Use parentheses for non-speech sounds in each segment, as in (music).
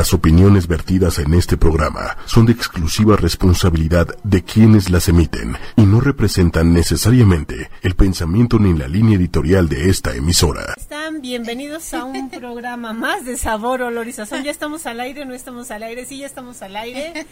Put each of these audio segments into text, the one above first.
Las opiniones vertidas en este programa son de exclusiva responsabilidad de quienes las emiten y no representan necesariamente el pensamiento ni la línea editorial de esta emisora. Están bienvenidos a un programa más de Sabor, Olor y Sazón. ¿Ya estamos al aire no estamos al aire? Sí, ya estamos al aire.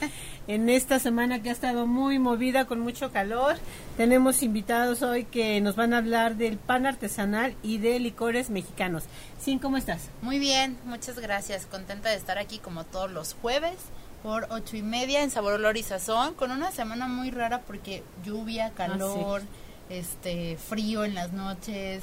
En esta semana que ha estado muy movida, con mucho calor, tenemos invitados hoy que nos van a hablar del pan artesanal y de licores mexicanos. Sin, ¿cómo estás? Muy bien, muchas gracias. Contenta de estar aquí como todos los jueves por ocho y media en Sabor, Olor y Sazón, con una semana muy rara porque lluvia, calor, este, frío en las noches.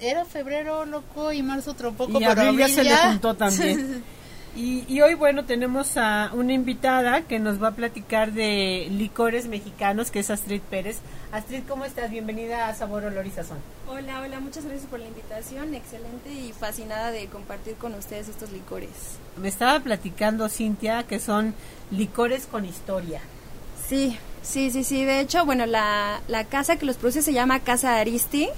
Era febrero, loco, y marzo otro poco, Y pero abril ya abril se le ya- juntó también. (laughs) Y, y hoy, bueno, tenemos a una invitada que nos va a platicar de licores mexicanos, que es Astrid Pérez. Astrid, ¿cómo estás? Bienvenida a Sabor, Olor y Sazón. Hola, hola, muchas gracias por la invitación, excelente y fascinada de compartir con ustedes estos licores. Me estaba platicando Cintia que son licores con historia. Sí, sí, sí, sí, de hecho, bueno, la, la casa que los produce se llama Casa Aristi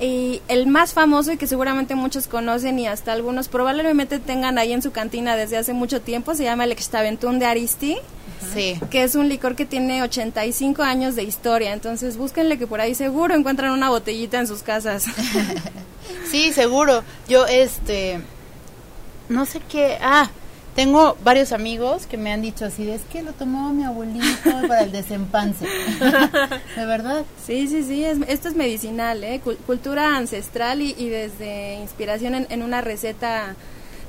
y el más famoso y que seguramente muchos conocen y hasta algunos probablemente tengan ahí en su cantina desde hace mucho tiempo se llama el Extaventún de Aristi. Sí. que es un licor que tiene 85 años de historia, entonces búsquenle que por ahí seguro encuentran una botellita en sus casas. (laughs) Sí, seguro. Yo, este, no sé qué, ah, tengo varios amigos que me han dicho así, es que lo tomó mi abuelito para el desempance. (laughs) de verdad. Sí, sí, sí, es, esto es medicinal, ¿eh? Cul- cultura ancestral y, y desde inspiración en, en una receta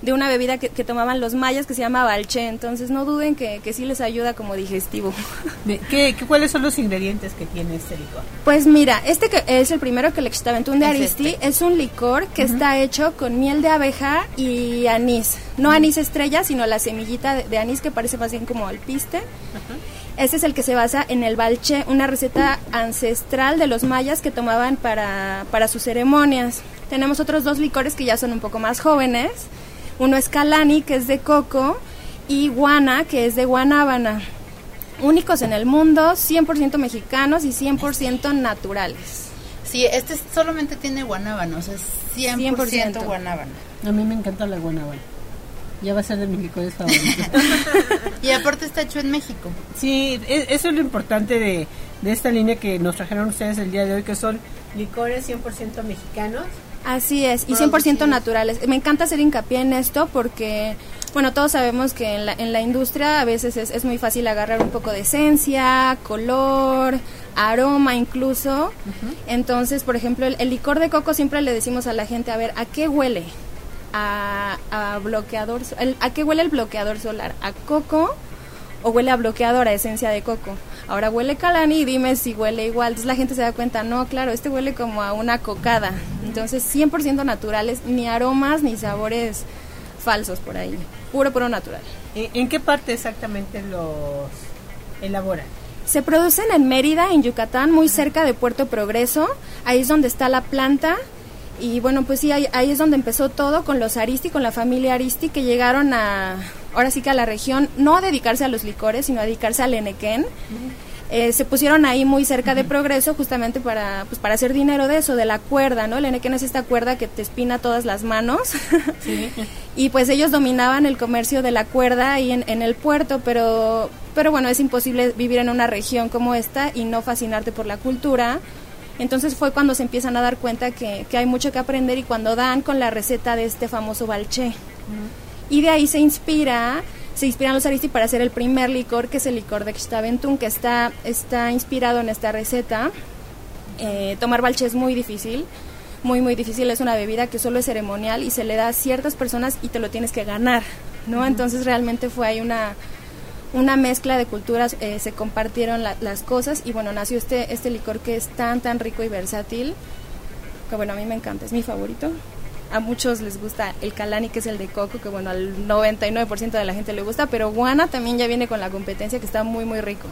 de una bebida que, que tomaban los mayas que se llama balché, entonces no duden que, que sí les ayuda como digestivo. (laughs) ¿Qué, qué, cuáles son los ingredientes que tiene este licor? Pues mira, este que es el primero que el Extaventún de Es Aristi este. es un licor que está hecho con miel de abeja y anís. No anís estrella, sino la semillita de, de anís que parece más bien como alpiste. Este es el que se basa en el balché, una receta ancestral de los mayas que tomaban para, para sus ceremonias. Tenemos otros dos licores que ya son un poco más jóvenes. Uno es Calani, que es de coco, y Guana, que es de guanábana. Únicos en el mundo, 100% mexicanos y 100% naturales. Sí, este solamente tiene guanábano, o sea, es 100%, 100%. guanábano. A mí me encanta la guanábana. Ya va a ser de mis licores favoritos. (laughs) Y aparte está hecho en México. Sí, e- eso es lo importante de, de esta línea que nos trajeron ustedes el día de hoy, que son licores 100% mexicanos. Así es, y Producidos. 100% naturales. Me encanta hacer hincapié en esto porque, bueno, todos sabemos que en la, en la industria a veces es, es muy fácil agarrar un poco de esencia, color, aroma incluso. Entonces, por ejemplo, el, el licor de coco siempre le decimos a la gente, a ver, ¿a qué huele? A, a bloqueador, el- ¿a qué huele el bloqueador solar? ¿A coco o huele a bloqueador, a esencia de coco? Ahora huele Calani y dime si huele igual. Entonces la gente se da cuenta, no, claro, este huele como a una cocada. Entonces 100% naturales, ni aromas ni sabores falsos por ahí. Puro, puro natural. ¿En, en qué parte exactamente los elaboran? Se producen en Mérida, en Yucatán, muy cerca de Puerto Progreso. Ahí es donde está la planta. Y bueno, pues sí, ahí, ahí es donde empezó todo con los Aristi, con la familia Aristi, que llegaron a, ahora sí que a la región, no a dedicarse a los licores, sino a dedicarse al Enequén. Eh, se pusieron ahí muy cerca de Progreso justamente para, pues, para hacer dinero de eso, de la cuerda, ¿no? El Enequén es esta cuerda que te espina todas las manos. (laughs) y pues ellos dominaban el comercio de la cuerda ahí en, en el puerto, pero, pero bueno, es imposible vivir en una región como esta y no fascinarte por la cultura. Entonces fue cuando se empiezan a dar cuenta que, que hay mucho que aprender y cuando dan con la receta de este famoso balché. Y de ahí se inspira, se inspiran los Aristi para hacer el primer licor, que es el licor de Xtaventún, que está, está inspirado en esta receta. Eh, tomar balché es muy difícil, muy, muy difícil. Es una bebida que solo es ceremonial y se le da a ciertas personas y te lo tienes que ganar, ¿no? Entonces realmente fue ahí una, una mezcla de culturas, eh, se compartieron la- las cosas y bueno, nació este, este licor que es tan, tan rico y versátil, que bueno, a mí me encanta, es mi favorito. A muchos les gusta el Calani, que es el de coco, que bueno, al 99% de la gente le gusta, pero Guana también ya viene con la competencia que está muy, muy rico.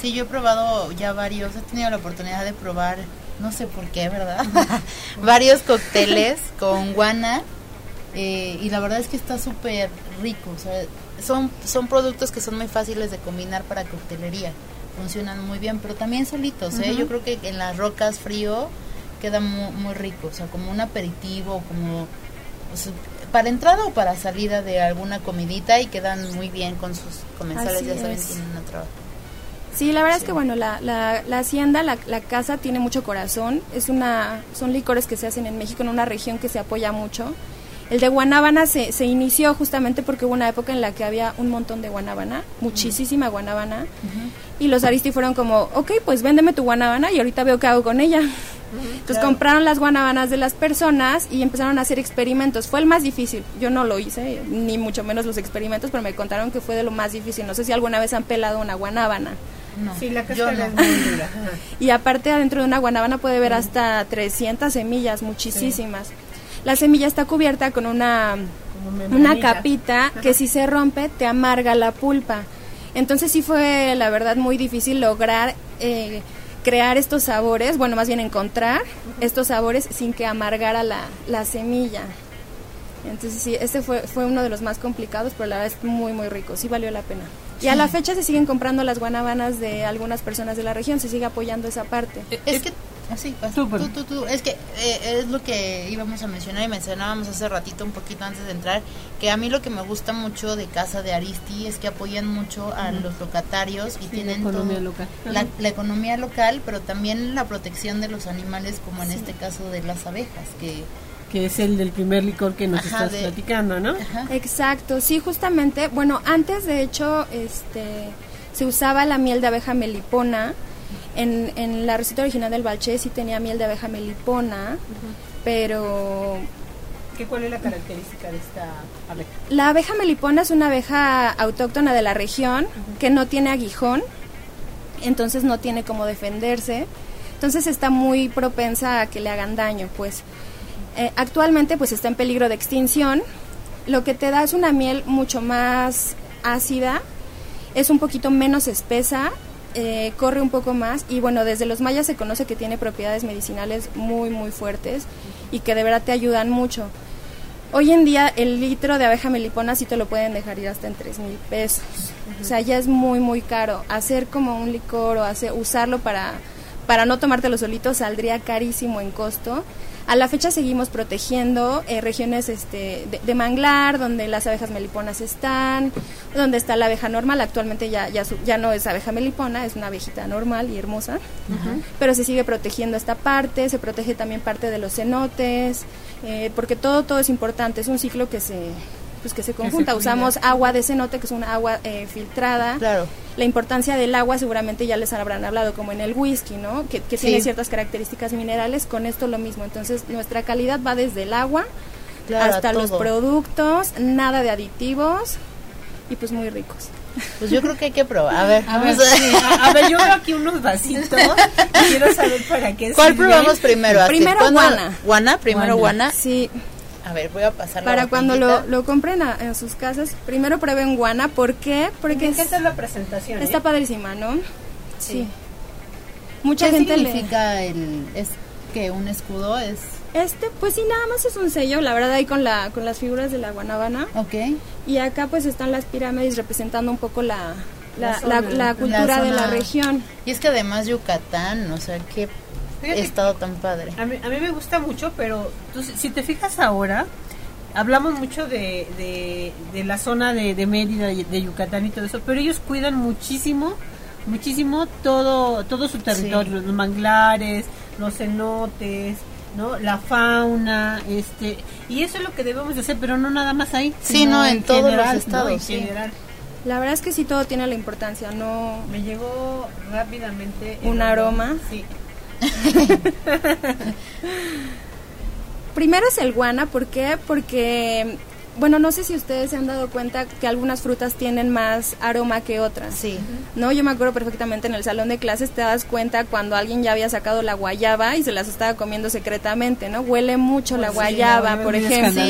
Sí, yo he probado ya varios, he tenido la oportunidad de probar, no sé por qué, ¿verdad? (laughs) varios cócteles (laughs) con guana eh, y la verdad es que está súper rico, o sea, son, son productos que son muy fáciles de combinar para coctelería, funcionan muy bien, pero también solitos, ¿eh? Yo creo que en las rocas frío queda muy, muy rico, o sea, como un aperitivo, como... o sea, para entrada o para salida de alguna comidita y quedan muy bien con sus comensales, Así ya saben, es. tienen otra. Sí, la verdad es que bueno, la, la, la hacienda, la, la casa tiene mucho corazón. Es una, son licores que se hacen en México, en una región que se apoya mucho. El de guanábana se, se inició justamente porque hubo una época en la que había un montón de guanábana, muchísima guanábana, y los Aristi fueron como, ok, pues véndeme tu guanábana y ahorita veo qué hago con ella. Entonces compraron las guanábanas de las personas y empezaron a hacer experimentos. Fue el más difícil. Yo no lo hice, ni mucho menos los experimentos, pero me contaron que fue de lo más difícil. No sé si alguna vez han pelado una guanábana. No, Sí, la yo no. es muy dura. Ajá. (laughs) Y aparte adentro de una guanábana puede ver hasta 300 semillas, muchísimas. La semilla está cubierta con una, una capita que si se rompe te amarga la pulpa. Entonces sí fue la verdad muy difícil lograr eh, crear estos sabores, bueno más bien encontrar estos sabores sin que amargara la, la semilla. Entonces sí, este fue, fue uno de los más complicados, pero la verdad es muy muy rico, sí valió la pena. Y a la fecha se siguen comprando las guanábanas de algunas personas de la región, se sigue apoyando esa parte. Es que, así, Tú, tú, pues. tú, tú, es que eh, es lo que íbamos a mencionar y mencionábamos hace ratito un poquito antes de entrar, que a mí lo que me gusta mucho de Casa de Aristi es que apoyan mucho a los locatarios y Sí, tienen la economía todo- local. La, economía local, pero también la protección de los animales, como en este caso de las abejas, que... Que es el del primer licor que nos Ajá, estás de- platicando, ¿no? Ajá. Exacto, sí, justamente, bueno, antes de hecho, este, se usaba la miel de abeja melipona. En, en la receta original del balché sí tenía miel de abeja melipona, pero ¿Qué, ¿Cuál es la característica de esta abeja? la abeja melipona es una abeja autóctona de la región que no tiene aguijón, entonces no tiene cómo defenderse, entonces está muy propensa a que le hagan daño, pues. Eh, actualmente pues está en peligro de extinción. Lo que te da es una miel mucho más ácida, es un poquito menos espesa, eh, corre un poco más y bueno, desde los mayas se conoce que tiene propiedades medicinales muy muy fuertes y que de verdad te ayudan mucho. Hoy en día el litro de abeja melipona sí te lo pueden dejar ir hasta en tres mil pesos. O sea, ya es muy muy caro. Hacer como un licor o hacer, usarlo para, para no tomártelo solito saldría carísimo en costo. A la fecha seguimos protegiendo eh, regiones este, de, de manglar, donde las abejas meliponas están, donde está la abeja normal. Actualmente ya, ya, su- ya no es abeja melipona, es una abejita normal y hermosa. Pero se sigue protegiendo esta parte, se protege también parte de los cenotes, eh, porque todo, todo es importante. Es un ciclo que se, pues que se conjunta. Usamos agua de cenote, que es una agua eh, filtrada. Claro. La importancia del agua seguramente ya les habrán hablado, como en el whisky, ¿no? Que, que Sí. tiene ciertas características minerales, con esto lo mismo. Entonces, nuestra calidad va desde el agua Claro, hasta los productos, nada de aditivos y pues muy ricos. Pues yo creo que hay que probar. A (laughs) ver, A ver, vamos a- sí, a, a ver, yo veo aquí unos vasitos. y (laughs) quiero saber para qué ¿Cuál sirven. probamos primero? Primero ¿Cuándo- guana. ¿Guana? Primero guana. Sí, A ver, voy a pasar la para cuando lo, lo compren a- en sus casas, primero prueben guana. ¿Por qué? Porque Me es- la presentación. está ¿eh? padrísima, ¿no? Sí. Sí. Mucha ¿Qué gente le... significa el es que un escudo es Este, pues sí, nada más es un sello, la verdad, ahí con, la, con las figuras de la guanábana. Ok. Y acá pues están las pirámides representando un poco la, la, La zona. la- la cultura La de la región. Y es que además Yucatán, o sea, qué Fíjate estado tan padre. A mí, a mí me gusta mucho, pero tú, si- te fijas ahora, hablamos mucho de, de, de la zona de, de Mérida, y de Yucatán y todo eso, pero ellos cuidan muchísimo, muchísimo todo, todo su territorio, los manglares, los cenotes, ¿no? La fauna, este, y eso es lo que debemos de hacer, pero no nada más ahí. Sí, sino no, en todos los estados, En sí. general. La verdad es que sí todo tiene la importancia, no... Me llegó rápidamente Un aroma. Sí. (laughs) Primero es el guana, ¿por qué? Porque, bueno, no sé si ustedes se han dado cuenta que algunas frutas tienen más aroma que otras. Sí. No, yo me acuerdo perfectamente en el salón de clases te das cuenta cuando alguien ya había sacado la guayaba y se las estaba comiendo secretamente, ¿no? Huele mucho la Pues sí, guayaba, por ejemplo.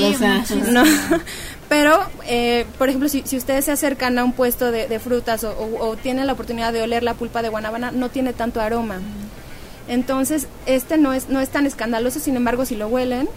Sí, No, (laughs) pero, eh, por ejemplo, si, si ustedes se acercan a un puesto de, de frutas o, o- o tienen la oportunidad de oler la pulpa de guanábana, no tiene tanto aroma. Entonces, este no es, no es tan escandaloso, sin embargo, si lo huelen,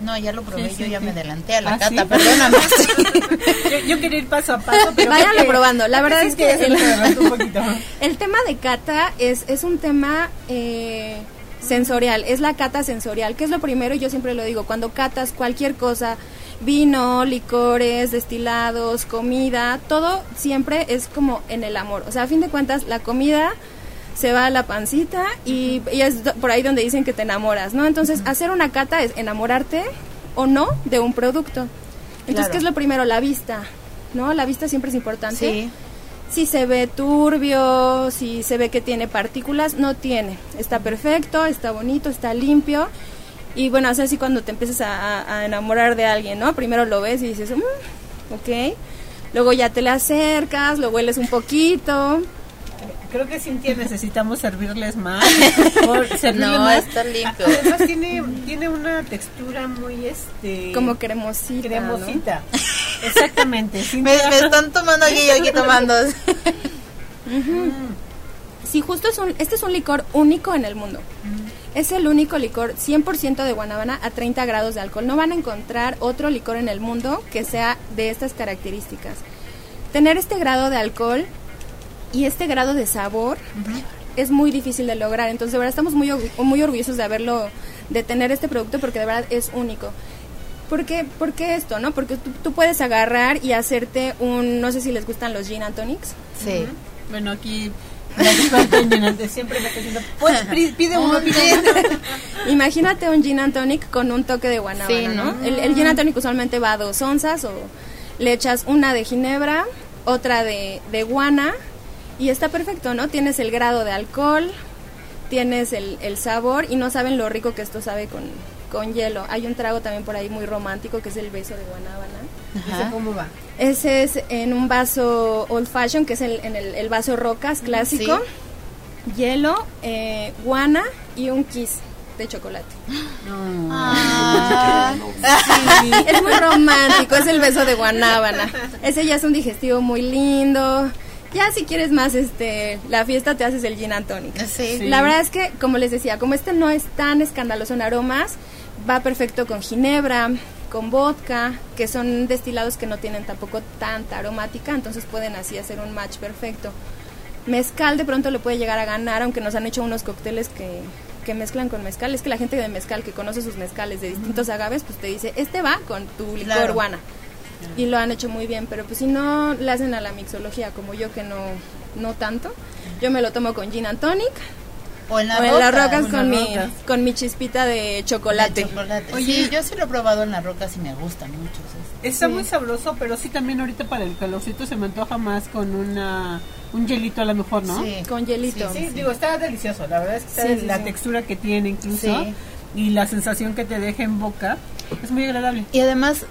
No, ya lo probé, Sí, yo sí, ya sí. me adelanté a la ¿Ah, cata, sí? perdóname. (laughs) yo, yo quería ir paso a paso, pero Váyanlo que- probando. La verdad es que el- me adelantó un poquito. (laughs) El tema de cata es, es un tema eh, sensorial, es la cata sensorial, que es lo primero, y yo siempre lo digo, cuando catas cualquier cosa, Vino, licores, destilados, comida, todo siempre es como en el amor. O sea, a fin de cuentas, la comida se va a la pancita y, es por ahí donde dicen que te enamoras, ¿no? Entonces, hacer una cata es enamorarte o no de un producto. Entonces, ¿qué es lo primero? La vista, ¿no? La vista siempre es importante. Sí. Si se ve turbio, si se ve que tiene partículas, no tiene. Está perfecto, está bonito, está limpio. Y bueno, es así cuando te empiezas a, enamorar de alguien, ¿no? Primero lo ves y dices, mm, ok. Luego ya te le acercas, lo hueles un poquito creo que Cintia necesitamos servirles más. (laughs) no, está limpio. Además tiene, tiene una textura muy este como cremosita. Cremosita. (laughs) Exactamente. Me, están tomando aquí y aquí tomando. (laughs) Sí, justo es un, este es un licor único en el mundo. Es el único licor 100% de Guanabana a 30 grados de alcohol. No van a encontrar otro licor en el mundo que sea de estas características. Tener este grado de alcohol y este grado de sabor es muy difícil de lograr. Entonces, de verdad, estamos muy, muy orgullosos de haberlo, de tener este producto porque de verdad es único. ¿Por qué, ¿Por qué esto, no? Porque tú, puedes agarrar y hacerte un, no sé si les gustan los gin and tonics. Sí. Bueno, aquí (laughs) siempre me diciendo, pues pide uno, pide (laughs) Imagínate un gin and tonic con un toque de guanábana, ¿no? El, el, gin and tonic usualmente va a dos onzas o le echas una de ginebra, otra de, de guana y está perfecto, ¿no? Tienes el grado de alcohol, tienes el, el sabor y no saben lo rico que esto sabe con, con hielo. Hay un trago también por ahí muy romántico que es el beso de guanábana. ¿Ese cómo va? Ese es en un vaso old fashion, que es el, en el, el vaso rocas clásico. Hielo, eh, guana y un kiss de chocolate. Ah. (laughs) es muy romántico, es el beso de guanábana. Ese ya es un digestivo muy lindo. Ya si quieres más este la fiesta te haces el gin and tonic. La verdad es que como les decía, como este no es tan escandaloso en aromas, va perfecto con ginebra, con vodka, que son destilados que no tienen tampoco tanta aromática, entonces pueden así hacer un match perfecto. Mezcal de pronto le puede llegar a ganar, aunque nos han hecho unos cócteles que, que mezclan con mezcal. Es que la gente de mezcal que conoce sus mezcales de distintos agaves, pues te dice, este va con tu licor guana y lo han hecho muy bien, pero pues si no le hacen a la mixología como yo que no, no tanto, yo me lo tomo con gin and tonic. O en, las rocas con mi, con mi chispita de chocolate. Oye, yo sí lo he probado en las rocas y me gusta mucho. Está muy sabroso, pero sí también ahorita para el calorcito se me antoja más con una un hielito a lo mejor, ¿no? Sí, con hielito. Sí, digo, está delicioso, la verdad es que la textura que tiene incluso y la sensación que te deja en boca es muy agradable. Y además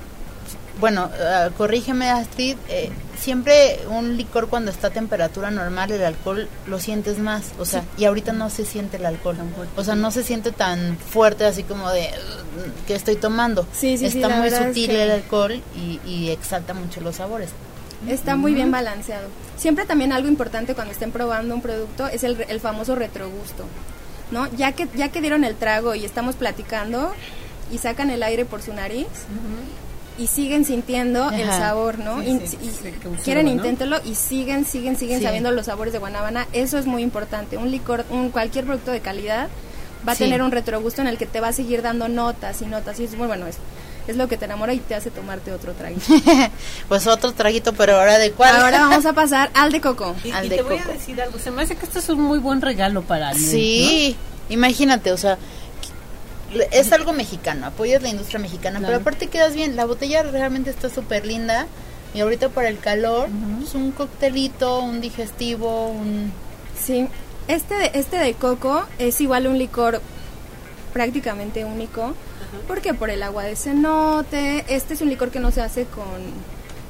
bueno, uh, corrígeme Astrid, eh, siempre un licor cuando está a temperatura normal el alcohol lo sientes más, o sea, y ahorita no se siente el alcohol, o sea, no se siente tan fuerte así como de uh, que estoy tomando. Sí, sí, está muy sutil el alcohol y, exalta mucho los sabores. Está muy bien balanceado. Siempre también algo importante cuando estén probando un producto es el, el famoso retrogusto, ¿no? Ya que ya que dieron el trago y estamos platicando y sacan el aire por su nariz, y siguen sintiendo el sabor, ¿no? y, quieren inténtelo y siguen, siguen, siguen sabiendo los sabores de guanábana. Eso es muy importante. Un licor, un cualquier producto de calidad va a tener un retrogusto en el que te va a seguir dando notas y notas. Y es muy bueno, es, es lo que te enamora y te hace tomarte otro traguito. (laughs) pues otro traguito, pero ahora de cuál. Ahora (laughs) vamos a pasar al de coco. Y, al te voy a decir algo, se me hace que esto es un muy buen regalo para alguien. Sí, imagínate, o sea, es algo mexicano, apoyas la industria mexicana, pero aparte quedas bien, la botella realmente está súper linda y ahorita para el calor, es un coctelito, un digestivo, un... Sí, este de, este de coco es igual un licor prácticamente único, porque por el agua de cenote, este es un licor que no se hace con,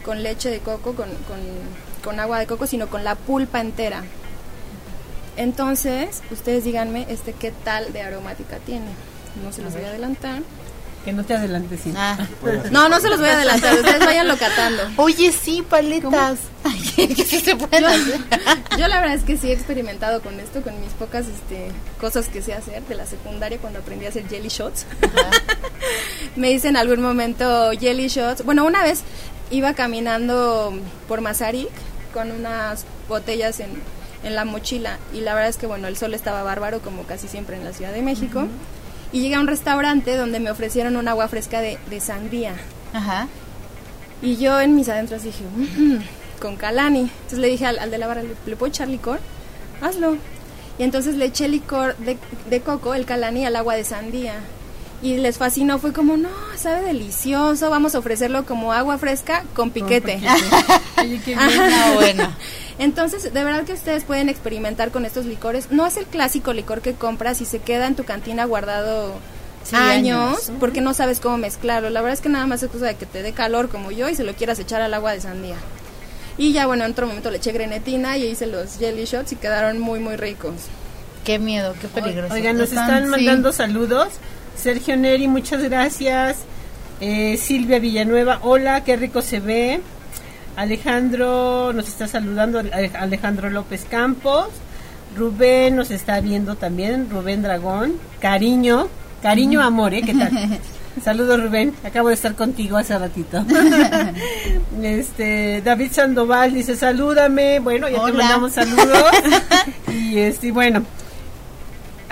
con leche de coco, con, con, con agua de coco, sino con la pulpa entera. Entonces, ustedes díganme este qué tal de aromática tiene no se los voy a adelantar. Que no te adelantes, sí. Ah. (laughs) No, no se los voy a adelantar, ustedes vayan locatando. (laughs) Oye, sí, paletas. (laughs) se pueden yo, yo, la verdad es que sí he experimentado con esto, con mis pocas este, cosas que sé hacer de la secundaria cuando aprendí a hacer jelly shots. Me hice en algún momento jelly shots. Bueno, una vez iba caminando por Mazarik con unas botellas en, en la mochila y la verdad es que bueno, el sol estaba bárbaro como casi siempre en la Ciudad de México. Y llegué a un restaurante donde me ofrecieron un agua fresca de, de sangría. Ajá. Y yo en mis adentros dije, "Mm, con Calani. Entonces le dije al, al de la barra, ¿le, ¿le puedo echar licor? Hazlo. Y entonces le eché licor de, de coco, el Calani, al agua de sandía. Y les fascinó, fue como, no, sabe delicioso, vamos a ofrecerlo como agua fresca con piquete. (laughs) Oye, qué bien. Ah, bueno. Entonces, de verdad que ustedes pueden experimentar con estos licores. No es el clásico licor que compras y se queda en tu cantina guardado Sí, años, años. porque no sabes cómo mezclarlo. La verdad es que nada más es cosa de que te dé calor como yo y se lo quieras echar al agua de sandía. Y ya bueno, en otro momento le eché grenetina y hice los jelly shots y quedaron muy muy ricos. Qué miedo, qué peligroso. Oigan, nos Están- están sí. mandando saludos. Sergio Neri, muchas gracias. Eh, Silvia Villanueva, hola, qué rico se ve. Alejandro nos está saludando, Ale- Alejandro López Campos. Rubén nos está viendo también, Rubén Dragón. Cariño, cariño, amor, ¿eh? ¿Qué tal? (laughs) Saludos Rubén, acabo de estar contigo hace ratito. (laughs) este David Sandoval dice salúdame, bueno ya te mandamos saludos (laughs) y este y bueno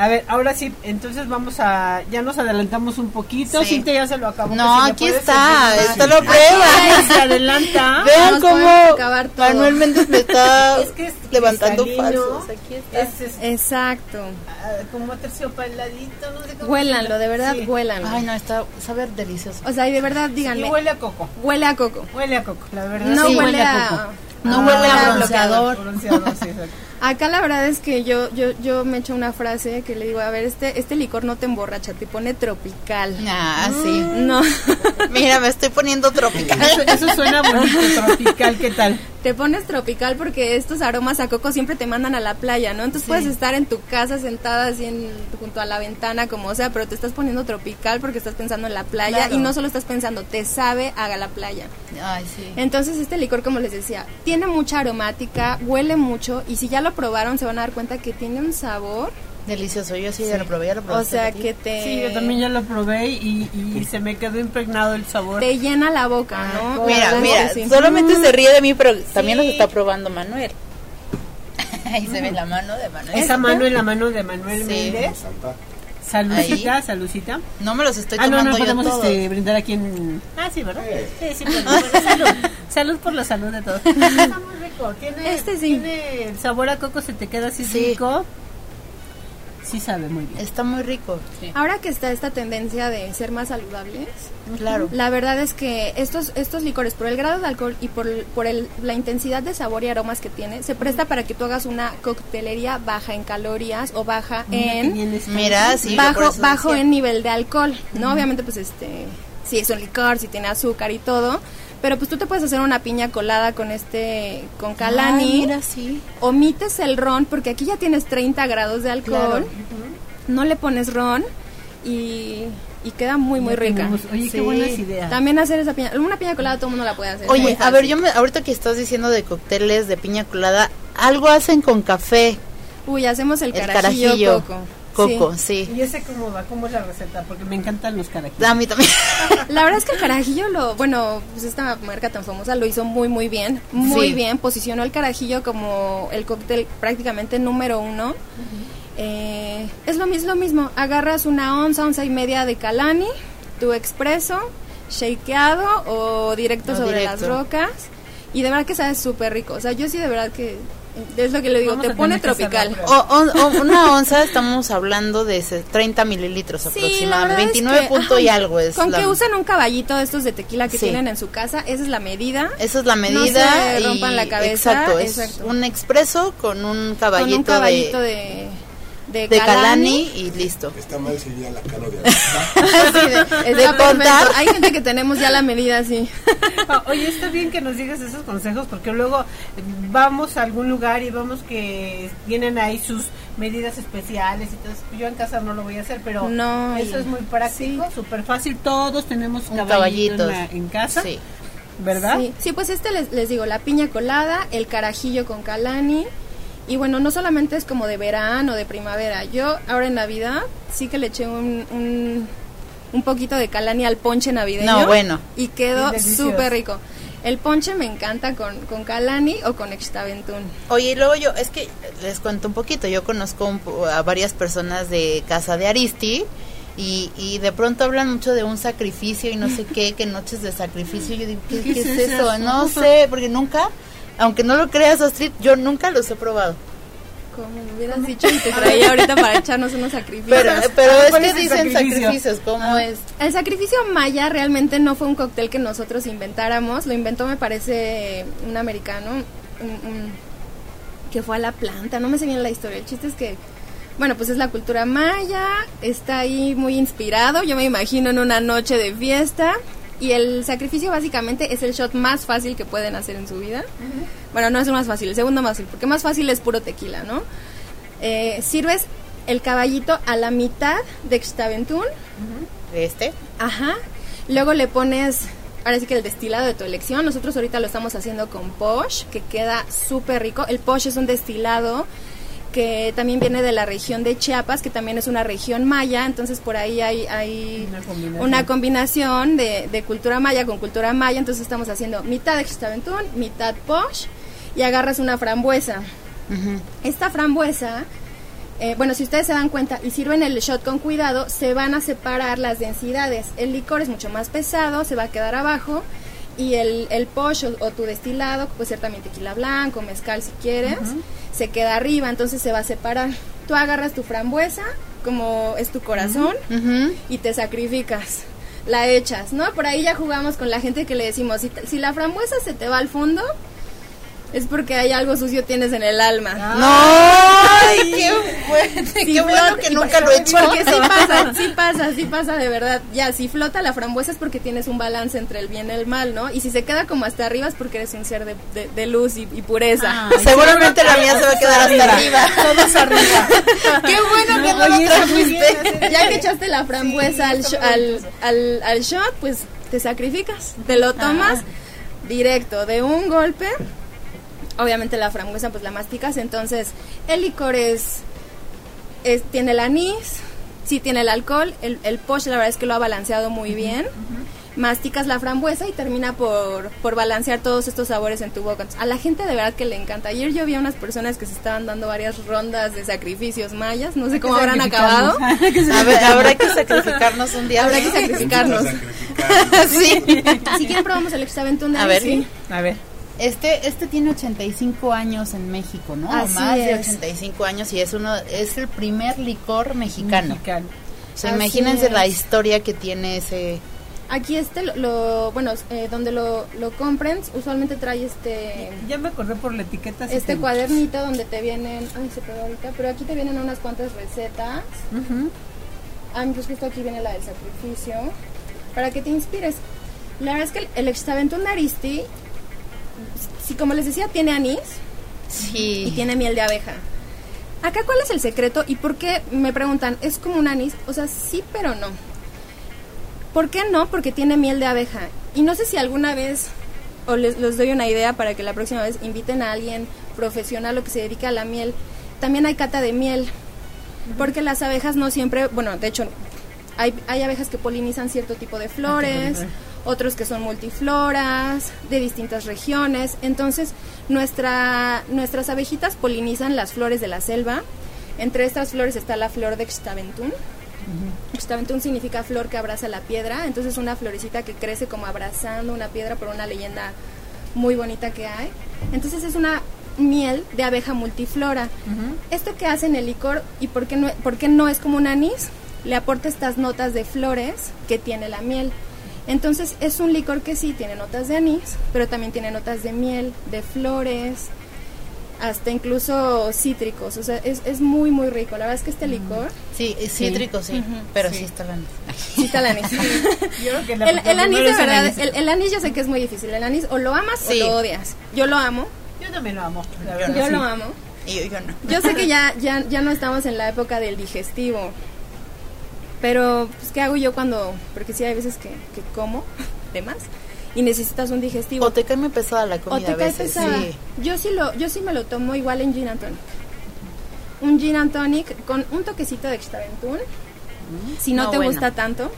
a ver, ahora sí, entonces vamos a, ya nos adelantamos un poquito, Sí. Cintia ya se lo acabó. No, si ya aquí está, la Aquí prueba. se adelanta. (laughs) Vean cómo podemos acabar todo. Manuel Méndez me está (laughs) Es que es levantando falsos. Aquí está. Es, es, Exacto. ah, como terciopeladito, no sé cómo Huélanlo, de verdad, Sí. huélanlo. Ay, no, está sabe delicioso. O sea, y de verdad Y díganme, huele a coco, huele a coco. huele a coco, la verdad. No sí, huele a a... coco. No Ah, huele a bloqueador. bronceador. Bronceador, sí, exacto. Acá la verdad es que yo, yo, yo me echo una frase que le digo, a ver, este, este licor no te emborracha, te pone tropical. Ah, sí. No, (laughs) Mira, me estoy poniendo tropical. Eso, eso suena bonito, tropical, ¿qué tal? te pones tropical porque estos aromas a coco siempre te mandan a la playa, ¿no? Entonces Sí. puedes estar en tu casa sentada así en, junto a la ventana, como sea, pero te estás poniendo tropical porque estás pensando en la playa Claro. y no solo estás pensando, te sabe a la playa. Ay, sí. Entonces este licor, como les decía, tiene mucha aromática, huele mucho y si ya lo probaron se van a dar cuenta que tiene un sabor, Delicioso. Yo sí, ya lo probé, ya lo probé. o sea, que te... Sí, yo también ya lo probé y, y se me quedó impregnado el sabor. te llena la boca, ¿no? Mira, mira, es sí. solamente se ríe de mí, pero también los está probando Manuel. (laughs) Ahí se ve la mano de Manuel. Esa mano en la mano de Manuel Sí. Méndez. Salucita, salucita. No me los estoy Ah, no, tomando no, yo podemos todos. este, brindar aquí en... Ah, sí, ¿verdad? Sí, sí, pero bueno, (laughs) salud. Salud por la salud de todos. (laughs) Está muy rico. Tiene, Este sí. tiene el sabor a coco, se te queda así Sí. rico. Sí sabe muy bien. Está muy rico. Ahora que está esta tendencia de ser más saludables, Claro. la verdad es que estos estos licores, por el grado de alcohol y por, por el- la intensidad de sabor y aromas que tiene, se presta para que tú hagas una coctelería baja en calorías o baja en. Mira, sí. bajo bajo en nivel de alcohol, ¿no? Obviamente pues este si es un licor, si tiene azúcar y todo, pero pues tú te puedes hacer una piña colada con este con calani. Ay, mira, sí. Omites el ron porque aquí ya tienes 30 grados de alcohol. No le pones ron y, y queda muy muy rica. Oye, qué buenas ideas. También hacer esa piña, una piña colada todo el mundo la puede hacer. Oye, a ver, yo me, ahorita que estás diciendo de cócteles de piña colada, algo hacen con café, Uy, hacemos el, el carajillo, carajillo, coco. Coco, Sí. sí. ¿Y ese cómo va? ¿Cómo es la receta? Porque me encantan los carajitos. A mí también. (laughs) La verdad es que el carajillo lo, bueno, pues esta marca tan famosa lo hizo muy muy bien, muy Sí. bien, posicionó el carajillo como el cóctel prácticamente número uno. Eh, es lo mismo, lo mismo, agarras una onza, onza y media de calani, tu expreso, shakeado o directo sobre directo. las rocas y de verdad que sabe súper rico. O sea, yo sí de verdad que es lo que le digo, Vamos te pone que tropical. prueba. O, o- o una onza, estamos hablando de ese 30 mililitros Sí, aproximadamente. es 29 que, punto ajá, y algo es. Con la- que usen un caballito de estos de tequila que Sí. tienen en su casa, esa es la medida. Esa es la No medida. se y- rompan la cabeza, Exacto, es exacto. un expreso con un caballito, con un caballito de, de, de, de calani. calani y listo. Está mal sería la cara de (laughs) Sí, de, de contar. Hay gente que tenemos ya la medida así. Ah, Oye, está bien que nos digas esos consejos porque luego vamos a algún lugar y vemos que tienen ahí sus medidas especiales y todo eso. Yo en casa no lo voy a hacer, pero No, eso es muy práctico, súper fácil. Todos tenemos Un caballito, caballito. en, la- en casa, Sí. ¿verdad? Sí, sí, pues este les, les digo, la piña colada, el carajillo con calani. Y bueno, no solamente es como de verano, de primavera. Yo ahora en Navidad sí que le eché un, un, un poquito de calani al ponche navideño. No, bueno. Y quedó súper rico. El ponche me encanta con, con calani o con extaventún. Oye, y luego yo, es que les cuento un poquito, yo conozco un a varias personas de casa de Aristi Y, y de pronto hablan mucho de un sacrificio y no sé qué, que noches de sacrificio. Yo digo, ¿qué, qué es eso? No sé, porque nunca, aunque no lo creas, Astrid, yo nunca los he probado. Como me hubieras dicho y te traía ahorita para echarnos unos sacrificios. Pero, pero Ah, es ¿cuál que dicen sacrificio? sacrificios, ¿cómo es? El sacrificio maya realmente no fue un cóctel que nosotros inventáramos, lo inventó me parece un americano un- un- que fue a la planta, no me sé bien la historia, el chiste es que, bueno, pues es la cultura maya, está ahí muy inspirado, yo me imagino en una noche de fiesta y el sacrificio básicamente es el shot más fácil que pueden hacer en su vida. Bueno, no es el más fácil, el segundo más fácil, porque más fácil es puro tequila, ¿no? Eh, sirves el caballito a la mitad de Xtaventún, Este. Ajá. Luego le pones, ahora sí que el destilado de tu elección. Nosotros ahorita lo estamos haciendo con Posh, que queda súper rico. El Posh es un destilado que también viene de la región de Chiapas, que también es una región maya, entonces por ahí hay, hay Una combinación. una combinación de, de cultura maya con cultura maya, entonces estamos haciendo mitad de Xtaventún, mitad Posh, y agarras una frambuesa. Esta frambuesa, eh, bueno, si ustedes se dan cuenta y sirven el shot con cuidado, se van a separar las densidades. El licor es mucho más pesado, se va a quedar abajo. Y el, el posh o, o tu destilado, puede ser también tequila blanco, mezcal si quieres, se queda arriba, entonces se va a separar. Tú agarras tu frambuesa, como es tu corazón, y te sacrificas. La echas, ¿no? Por ahí ya jugamos con la gente que le decimos, si, si la frambuesa se te va al fondo, es porque hay algo sucio tienes en el alma. No, ay, (laughs) qué bueno, Si qué bueno que nunca lo he hecho. Porque sí (laughs) pasa, sí pasa, sí pasa de verdad. Ya, si flota la frambuesa es porque tienes un balance entre el bien y el mal, ¿no? Y si se queda como hasta arriba es porque eres un ser de, de- de luz y, y pureza. Seguramente la mía se va a quedar hasta arriba. (laughs) Todos arriba. Qué bueno que no lo trajiste. ya que echaste la frambuesa al, al, al, al shot, pues te sacrificas, te lo tomas Ah. directo, de un golpe. Obviamente la frambuesa pues la masticas, entonces el licor es, es- tiene el anís, sí tiene el alcohol, el, el posh la verdad es que lo ha balanceado muy bien. Masticas la frambuesa y termina por, por balancear todos estos sabores en tu boca. Entonces, a la gente de verdad que le encanta. Ayer yo vi a unas personas que se estaban dando varias rondas de sacrificios mayas. No sé cómo habrán acabado. (laughs) A ver, habrá que sacrificarnos un día. Habrá que sacrificarnos. (laughs) (laughs) sí. Si quieren probamos el extraventún de A ver. sí. A ver. Este, este tiene 85 años en México, ¿no? Así Más de es. 85 años y es uno, es el primer licor mexicano. Mexicano. O sea, imagínense es. la historia que tiene ese. Aquí este, lo, lo- bueno, eh, donde lo, lo compren, usualmente trae este Ya me acordé por la etiqueta. este cuadernito donde te vienen, ay se pegó ahorita, pero aquí te vienen unas cuantas recetas. Ujú. Ah, pues justo aquí viene la del sacrificio, para que te inspires. La verdad es que el, el extraventún de Si como les decía, tiene anís, Sí. y tiene miel de abeja. Acá, ¿cuál es el secreto y por qué me preguntan? ¿Es como un anís? O sea, sí, pero no. ¿Por qué no? Porque tiene miel de abeja. Y no sé si alguna vez, o les, les doy una idea para que la próxima vez inviten a alguien profesional o que se dedique a la miel. También hay cata de miel. Porque las abejas no siempre, bueno, de hecho, hay, hay abejas que polinizan cierto tipo de flores, otros que son multifloras, de distintas regiones. Entonces, nuestra, nuestras abejitas polinizan las flores de la selva. Entre estas flores está la flor de Xtaventún. Xtaventún significa flor que abraza la piedra, entonces una florecita que crece como abrazando una piedra por una leyenda muy bonita que hay. Entonces es una miel de abeja multiflora. Esto que hace en el licor y por qué, no, por qué no es como un anís, le aporta estas notas de flores que tiene la miel. Entonces es un licor que sí tiene notas de anís, pero también tiene notas de miel, de flores, hasta incluso cítricos. O sea, es, es muy, muy rico. La verdad es que este licor, Sí, es cítrico, sí. Pero Sí. sí, está la (laughs) sí está el anís. (laughs) Yo creo que la- el, el anís de el verdad, anís. el, el anís yo sé que es muy difícil. El anís o lo amas Sí. o lo odias. Yo lo amo, Yo también lo amo. la Yo verdad, yo sí. lo amo. Y yo, yo no. Yo sé que ya, (laughs) ya, ya no estamos en la época del digestivo. Pero, pues, ¿qué hago yo cuando.? Porque sí hay veces que, que como (laughs) de más y necesitas un digestivo. O te cae muy pesada la O comida te a cae veces. pesada. Sí. Yo sí lo, yo sí me lo tomo igual en gin and tonic. Un gin and tonic con un toquecito de extraventún. Si no, No, te bueno. gusta tanto.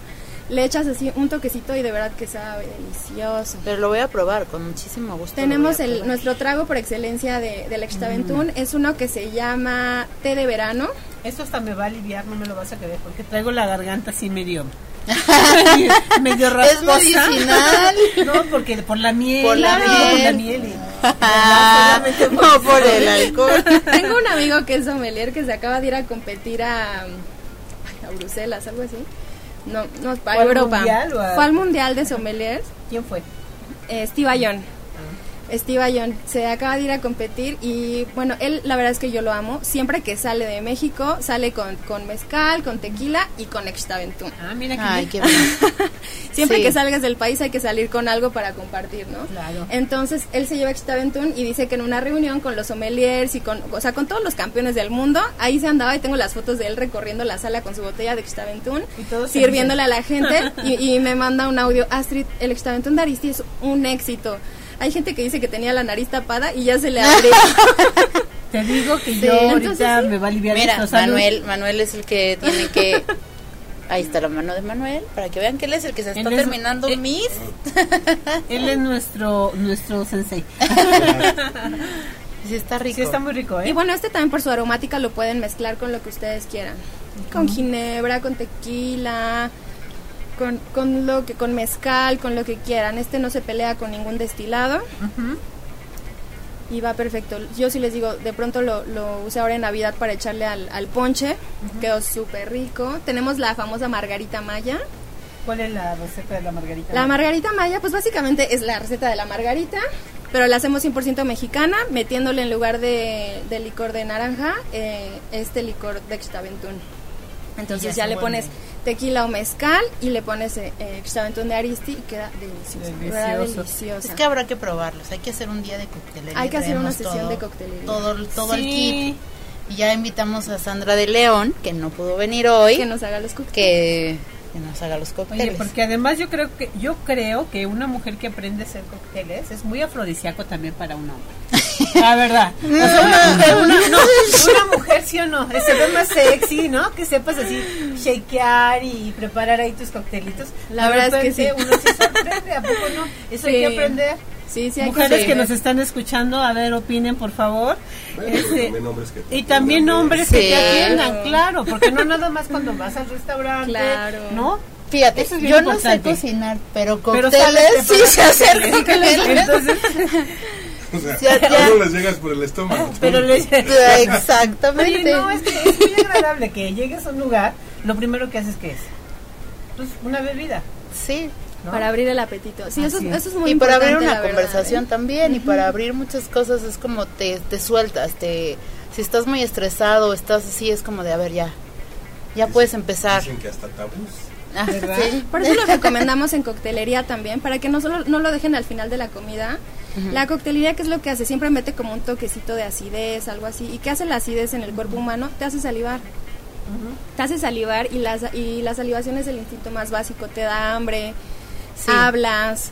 le echas así un toquecito y de verdad que sabe delicioso. Pero lo voy a probar con muchísimo gusto. Tenemos el, nuestro trago por excelencia de, del Extaventún, es uno que se llama té de verano. Esto hasta me va a aliviar, no me lo vas a querer, porque traigo la garganta así medio... (laughs) medio rasposa. Es medicinal. (laughs) No, porque por la miel. Por la claro. Por la miel. y- Ah, (laughs) no por el alcohol. Tengo un amigo que es sommelier que se acaba de ir a competir a, a Bruselas, algo así. No, no, a ¿Fue al Europa. mundial o a- Fue al mundial de sommeliers. ¿Quién fue? Eh, Steve Ayon. Steve Ayon se acaba de ir a competir y bueno, él la verdad es que yo lo amo. Siempre que sale de México, sale con, con mezcal, con tequila y con Extaventún. Ah, mira (laughs) que Ay, qué bueno. Siempre Sí. que salgas del país hay que salir con algo para compartir, ¿no? Claro. Entonces él se lleva Extaventún y dice que en una reunión con los sommeliers y con, o sea, con todos los campeones del mundo, ahí se andaba y tengo las fotos de él recorriendo la sala con su botella de Extaventún, sirviéndole a la gente (laughs) y, y me manda un audio, Astrid, el Extaventún de Aristi es un éxito. Hay gente que dice que tenía la nariz tapada y ya se le abrió. (laughs) Te digo que Sí, yo ahorita entonces sí. me va a aliviar Mira, esto. Manuel, Manuel es el que tiene que... Ahí está la mano de Manuel, para que vean que él es el que se está Él es- terminando eh, mis... (laughs) Él es nuestro, nuestro sensei. Sí, está rico. Sí, está muy rico, ¿eh? Y bueno, este también por su aromática lo pueden mezclar con lo que ustedes quieran. Con ginebra, con tequila, con, con lo que con mezcal, con lo que quieran. Este no se pelea con ningún destilado y va perfecto. Yo sí les digo, de pronto lo, lo usé ahora en Navidad para echarle al, al ponche. Quedó súper rico. Tenemos la famosa margarita maya. ¿Cuál es la receta de la margarita? La margarita maya, pues básicamente es la receta de la margarita, pero la hacemos 100% mexicana, metiéndole en lugar de, de licor de naranja, eh, este licor de extaventún. Entonces ya le pones tequila o mezcal y le pones eh, eh, extaventún de aristi y queda delicioso. queda Delicioso. deliciosa. Es que habrá que probarlos, hay que hacer un día de coctelería. Hay que hacer una sesión todo- de coctelería. Todo, todo el kit. Y ya invitamos a Sandra de León, que no pudo venir hoy, que nos haga los cócteles. que, que nos haga los Oye, cócteles. porque además yo creo que yo creo que una mujer que aprende a hacer cócteles es muy afrodisíaco también para un hombre. (laughs) La verdad. O sea, una (laughs) mujer, una, no, una mujer sí o no, se ve más sexy, ¿no? Que sepas así shakear y preparar ahí tus coctelitos. La verdad es que sí. Uno se sorprende, ¿a poco no? Eso hay Sí. que aprender. Sí, sí, hay Mujeres que nos están escuchando, a ver, opinen, por favor. Este, también hombres que te y también atiendan, hombres Sí. que te atiendan, claro, porque no nada más cuando vas al restaurante, Claro. ¿no? Fíjate, es yo no sé cocinar, pero cócteles sí se hacer cócteles. Entonces, (laughs) O sea, Ya, ya. les llegas por el estómago. pero le (laughs) Exactamente. Oye, no, es que es muy agradable que llegues a un lugar, lo primero que haces que es pues una bebida, Sí. ¿No? Para abrir el apetito. Sí, eso, Así eso es muy y para abrir una verdad, conversación ¿eh? también y para abrir muchas cosas es como te, te sueltas, te si estás muy estresado, estás así es como de a ver ya. Ya puedes empezar. Dicen que hasta tabús. Ah, ¿Verdad? sí. Por eso lo recomendamos en coctelería también, para que no solo no lo dejen al final de la comida. La coctelería, ¿qué es lo que hace? Siempre mete como un toquecito de acidez, algo así. ¿Y qué hace la acidez en el cuerpo humano? Te hace salivar. Te hace salivar y la, y la salivación es el instinto más básico. Te da hambre, Sí. hablas,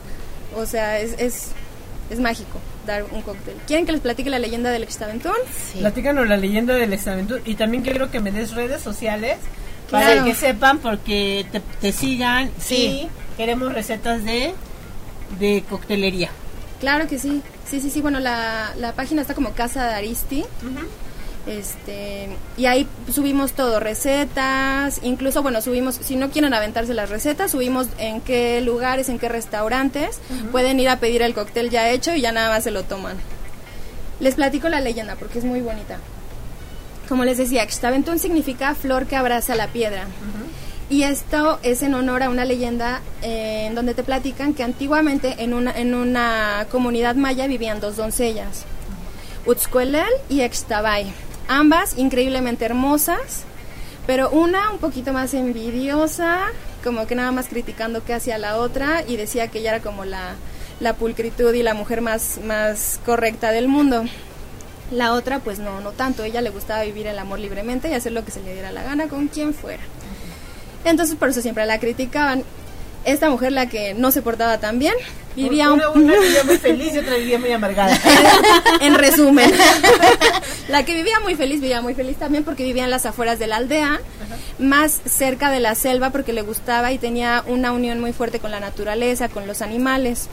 o sea, es, es, es mágico dar un cóctel. ¿Quieren que les platique la leyenda del extaventún? Sí. Platícanos la leyenda del exaventur y también quiero que me des redes sociales para Claro. que sepan porque te, te sigan Sí. y queremos recetas de de coctelería. Claro que sí. Sí, sí, sí. Bueno, la, la página está como Casa de Aristi. Este, y ahí subimos todo, recetas, incluso, bueno, subimos, si no quieren aventarse las recetas, subimos en qué lugares, en qué restaurantes, pueden ir a pedir el cóctel ya hecho y ya nada más se lo toman. Les platico la leyenda porque es muy bonita. Como les decía, Xtaventún significa flor que abraza la piedra. Y esto es en honor a una leyenda eh, en donde te platican que antiguamente en una, en una comunidad maya vivían dos doncellas, Utzcuelel y Extabay, ambas increíblemente hermosas, pero una un poquito más envidiosa, como que nada más criticando que hacía la otra y decía que ella era como la, la pulcritud y la mujer más, más correcta del mundo. La otra, pues no, no tanto. Ella le gustaba vivir el amor libremente y hacer lo que se le diera la gana con quien fuera. Entonces, por eso siempre la criticaban. Esta mujer, la que no se portaba tan bien, Vivía una, una vivía muy feliz y otra vivía muy amargada. (laughs) en resumen, (laughs) la que vivía muy feliz vivía muy feliz también porque vivía en las afueras de la aldea, más cerca de la selva porque le gustaba y tenía una unión muy fuerte con la naturaleza, con los animales.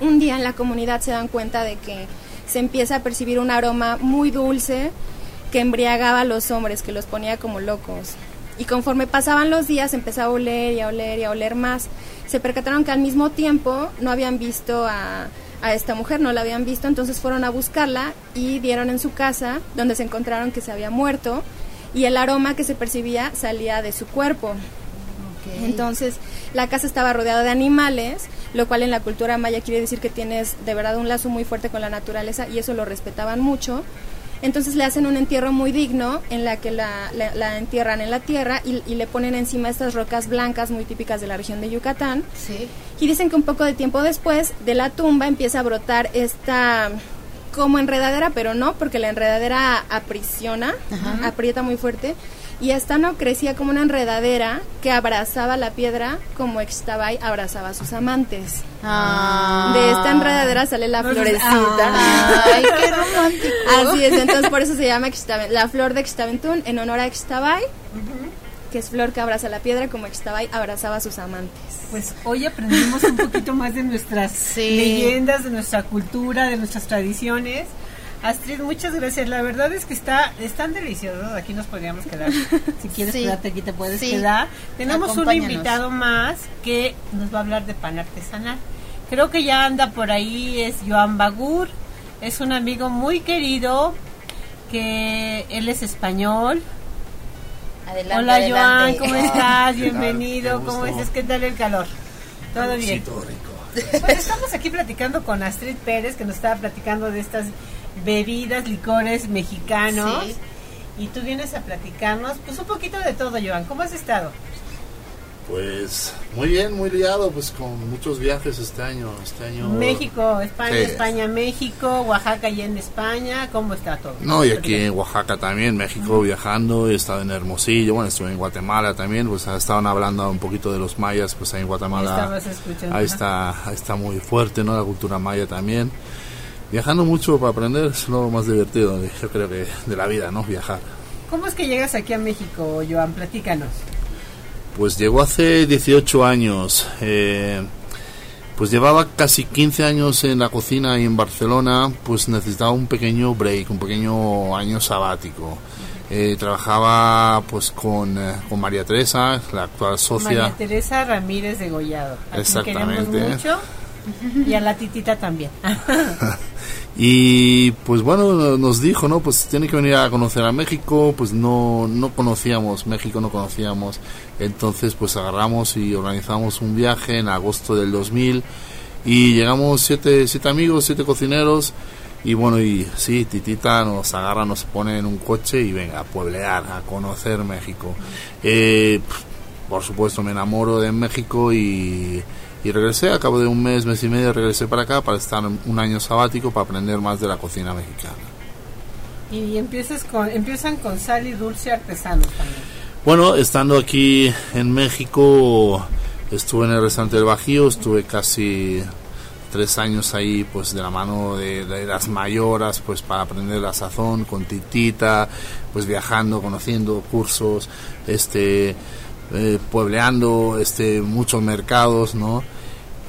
Un día en la comunidad se dan cuenta de que se empieza a percibir un aroma muy dulce que embriagaba a los hombres, que los ponía como locos. Y conforme pasaban los días empezaba a oler y a oler y a oler más. Se percataron que al mismo tiempo no habían visto a, a esta mujer, no la habían visto, entonces fueron a buscarla y dieron en su casa, donde se encontraron que se había muerto y el aroma que se percibía salía de su cuerpo. Entonces, la casa estaba rodeada de animales, lo cual en la cultura maya quiere decir que tienes de verdad un lazo muy fuerte con la naturaleza y eso lo respetaban mucho. Entonces le hacen un entierro muy digno en la que la, la- la entierran en la tierra y, y le ponen encima estas rocas blancas muy típicas de la región de Yucatán. Sí. Y dicen que un poco de tiempo después de la tumba empieza a brotar esta como enredadera, pero no, porque la enredadera aprisiona, aprieta muy fuerte. Y esta no crecía como una enredadera que abrazaba la piedra como Extabay abrazaba a sus amantes. Ah. De esta enredadera sale la florecita. Ay, qué romántico. Así es, entonces por eso se llama la flor de Xtaventún en honor a Xtabay, que es flor que abraza la piedra como Xtabay abrazaba a sus amantes. Pues hoy aprendimos un poquito más de nuestras Sí. leyendas, de nuestra cultura, de nuestras tradiciones. Astrid, muchas gracias. La verdad es que está están deliciosos. Aquí nos podríamos quedar. Si quieres (laughs) Sí. quedarte aquí te puedes Sí. quedar. Tenemos un invitado más que nos va a hablar de pan artesanal. Creo que ya anda por ahí es Joan Bagur. Es un amigo muy querido que él es español. Adelante, Hola Joan. ¿cómo estás? (laughs) Bienvenido. ¿Cómo estás? ¿Qué tal el calor? Todo bien. Rico. Pues estamos aquí platicando con Astrid Pérez, que nos estaba platicando de estas bebidas, licores mexicanos. Sí. Y tú vienes a platicarnos, pues un poquito de todo, Joan. ¿Cómo has estado? Pues muy bien, muy liado, pues con muchos viajes este año. Este año México, España, Sí. España, México, Oaxaca y en España. ¿Cómo está todo? No, y aquí en Oaxaca también, México viajando, he estado en Hermosillo, bueno, estuve en Guatemala también, pues estaban hablando un poquito de los mayas, pues ahí en Guatemala. Estabas escuchando. Ahí está, ahí está muy fuerte, ¿no? La cultura maya también. Viajando mucho para aprender es lo más divertido, yo creo que de la vida, ¿no? Viajar. ¿Cómo es que llegas aquí a México, Joan? Platícanos. Pues llegó hace 18 años. eh, pues llevaba casi 15 años en la cocina y en Barcelona, pues necesitaba un pequeño break, un pequeño año sabático. Eh, trabajaba pues con, eh, con María Teresa, la actual socia. María Teresa Ramírez de Gollado. Exactamente. queremos mucho. Y a la titita también. (laughs) Y pues bueno, nos dijo, ¿no? Pues tiene que venir a conocer a México, pues no, no conocíamos, México no conocíamos. Entonces pues agarramos y organizamos un viaje en agosto del 2000 y llegamos siete, siete amigos, siete cocineros y bueno, y sí, Titita nos agarra, nos pone en un coche y venga a pueblear, a conocer México. Eh, por supuesto me enamoro de México y, y regresé, a cabo de un mes, mes y medio regresé para acá para estar un año sabático para aprender más de la cocina mexicana. Y empiezas con, empiezan con sal y dulce artesano también. Bueno, estando aquí en México, estuve en el restaurante del Bajío, estuve casi tres años ahí, pues de la mano de, de las mayoras, pues para aprender la sazón con Titita, pues viajando, conociendo cursos, este, eh, puebleando, este, muchos mercados, ¿no?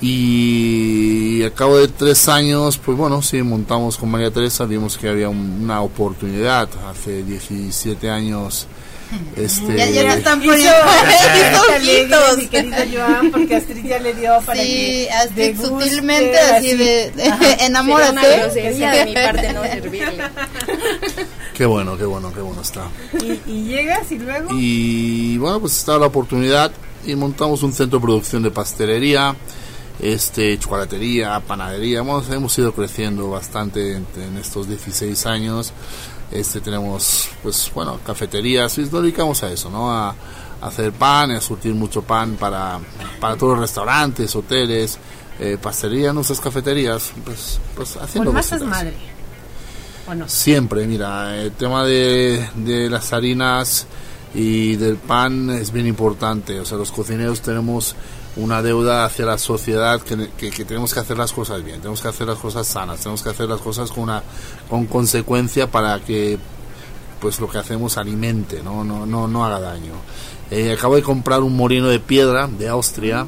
Y al cabo de tres años, pues bueno, sí, montamos con María Teresa, vimos que había un- una oportunidad. Hace 17 años, este... Ya, ya me están poniendo Hizo mi querido Joan, porque Astrid ya le dio para Sí, que deguste, sutilmente así de, de enamórate. de mi parte no servirle. Qué bueno, qué bueno, qué bueno está. Y, y llegas y luego Y bueno, pues estaba la oportunidad y montamos un centro de producción de pastelería, este, chocolatería, panadería. Hemos, hemos ido creciendo bastante en, en estos 16 años. Este, tenemos, pues bueno, cafeterías y nos dedicamos a eso, ¿no? A, a hacer pan, a surtir mucho pan para, para todos los restaurantes, hoteles, eh, pastelería, nuestras cafeterías, pues, pues haciendo con masas cositas. madre. Siempre, mira, el tema de, de las harinas y del pan es bien importante. O sea, los cocineros tenemos una deuda hacia la sociedad que, que, tenemos que hacer las cosas bien, tenemos que hacer las cosas sanas, tenemos que hacer las cosas con una con consecuencia para que pues lo que hacemos alimente, no no no, no haga daño. Eh, acabo de comprar un molino de piedra de Austria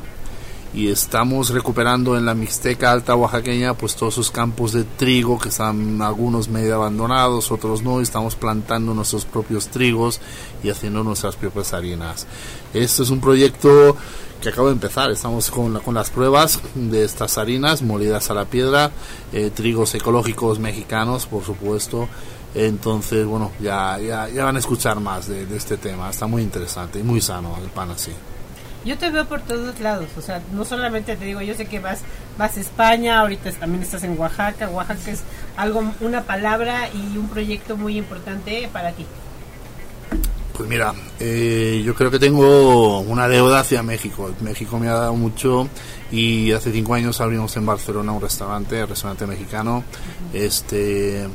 y estamos recuperando en la Mixteca Alta Oaxaqueña pues todos esos campos de trigo que están algunos medio abandonados, otros no, y estamos plantando nuestros propios trigos y haciendo nuestras propias harinas. Esto es un proyecto que acabo de empezar, estamos con, con las pruebas de estas harinas molidas a la piedra, eh, trigos ecológicos mexicanos por supuesto, entonces bueno, ya, ya, ya van a escuchar más de, de este tema, está muy interesante y muy sano el pan así. Yo te veo por todos lados, o sea, no solamente te digo, yo sé que vas vas a España, ahorita también estás en Oaxaca, Oaxaca es algo una palabra y un proyecto muy importante para ti. Pues mira, eh, yo creo que tengo una deuda hacia México. México me ha dado mucho y hace cinco años abrimos en Barcelona un restaurante, el restaurante mexicano. Este,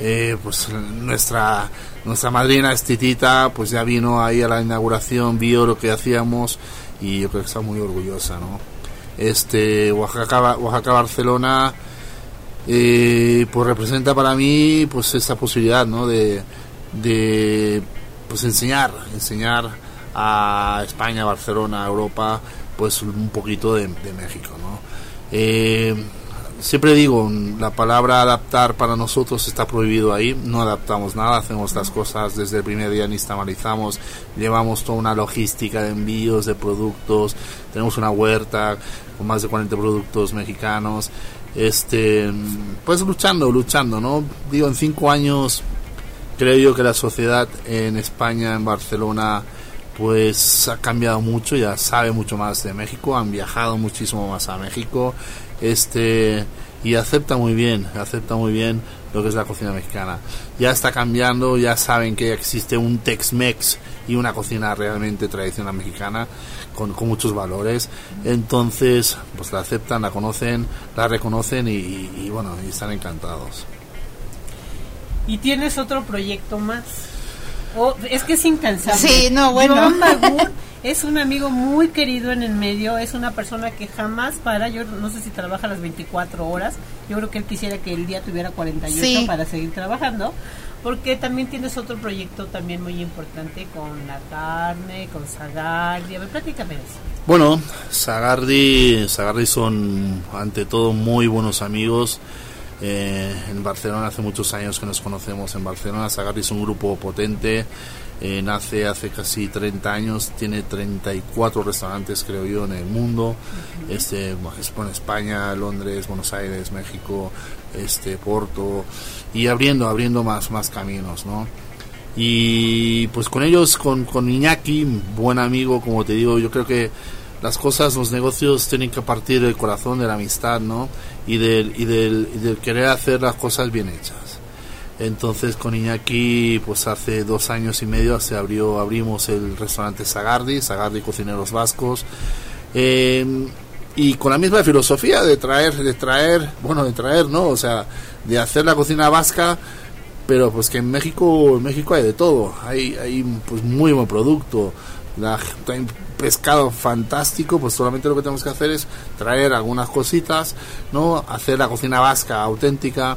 eh, pues nuestra nuestra madrina Estitita pues ya vino ahí a la inauguración, vio lo que hacíamos y yo creo que está muy orgullosa, ¿no? Este Oaxaca, Oaxaca Barcelona eh, pues representa para mí pues esta posibilidad, ¿no? De, de pues enseñar, enseñar a España, Barcelona, Europa, pues un poquito de, México, ¿no? Eh, siempre digo, la palabra adaptar para nosotros está prohibido ahí, no adaptamos nada, hacemos las cosas desde el primer día, ni estamalizamos, llevamos toda una logística de envíos de productos, tenemos una huerta con más de 40 productos mexicanos, este, pues luchando, luchando, ¿no? Digo, en cinco años creo yo que la sociedad en España, en Barcelona, pues ha cambiado mucho, ya sabe mucho más de México, han viajado muchísimo más a México, este y acepta muy bien, acepta muy bien lo que es la cocina mexicana. Ya está cambiando, ya saben que existe un Tex-Mex y una cocina realmente tradicional mexicana con, muchos valores. Entonces, pues la aceptan, la conocen, la reconocen y, bueno, y están encantados. ¿Y tienes otro proyecto más? Oh, es que es incansable. Sí, no, bueno (laughs) es un amigo muy querido en el medio, es una persona que jamás para, yo no sé si trabaja las 24 horas, yo creo que él quisiera que el día tuviera 48 para seguir trabajando, porque también tienes otro proyecto también muy importante con la carne, con Sagardi, a ver, platícame eso. Bueno, Sagardi, Sagardi son ante todo muy buenos amigos, eh, en Barcelona hace muchos años que nos conocemos. En Barcelona, Sagardi es un grupo potente, eh, nace hace casi 30 años, tiene 34 restaurantes creo yo en el mundo, este, España, Londres, Buenos Aires, México, este, Porto y abriendo, abriendo más, más caminos, ¿no? Y pues con ellos, con, con Iñaki, buen amigo, como te digo, yo creo que las cosas, los negocios tienen que partir del corazón, de la amistad, ¿no? Y del, y del, y del querer hacer las cosas bien hechas. Entonces con Iñaki, pues hace dos años y medio se abrió, abrimos el restaurante Sagardi, Sagardi Cocineros Vascos, em, y con la misma filosofía de traer, de traer, bueno, de traer, ¿no? O sea, de hacer la cocina vasca, pero pues que en México, en México hay de todo, hay, hay pues muy buen producto, la, pescado fantástico, pues solamente lo que tenemos que hacer es traer algunas cositas, ¿no? Hacer la cocina vasca auténtica.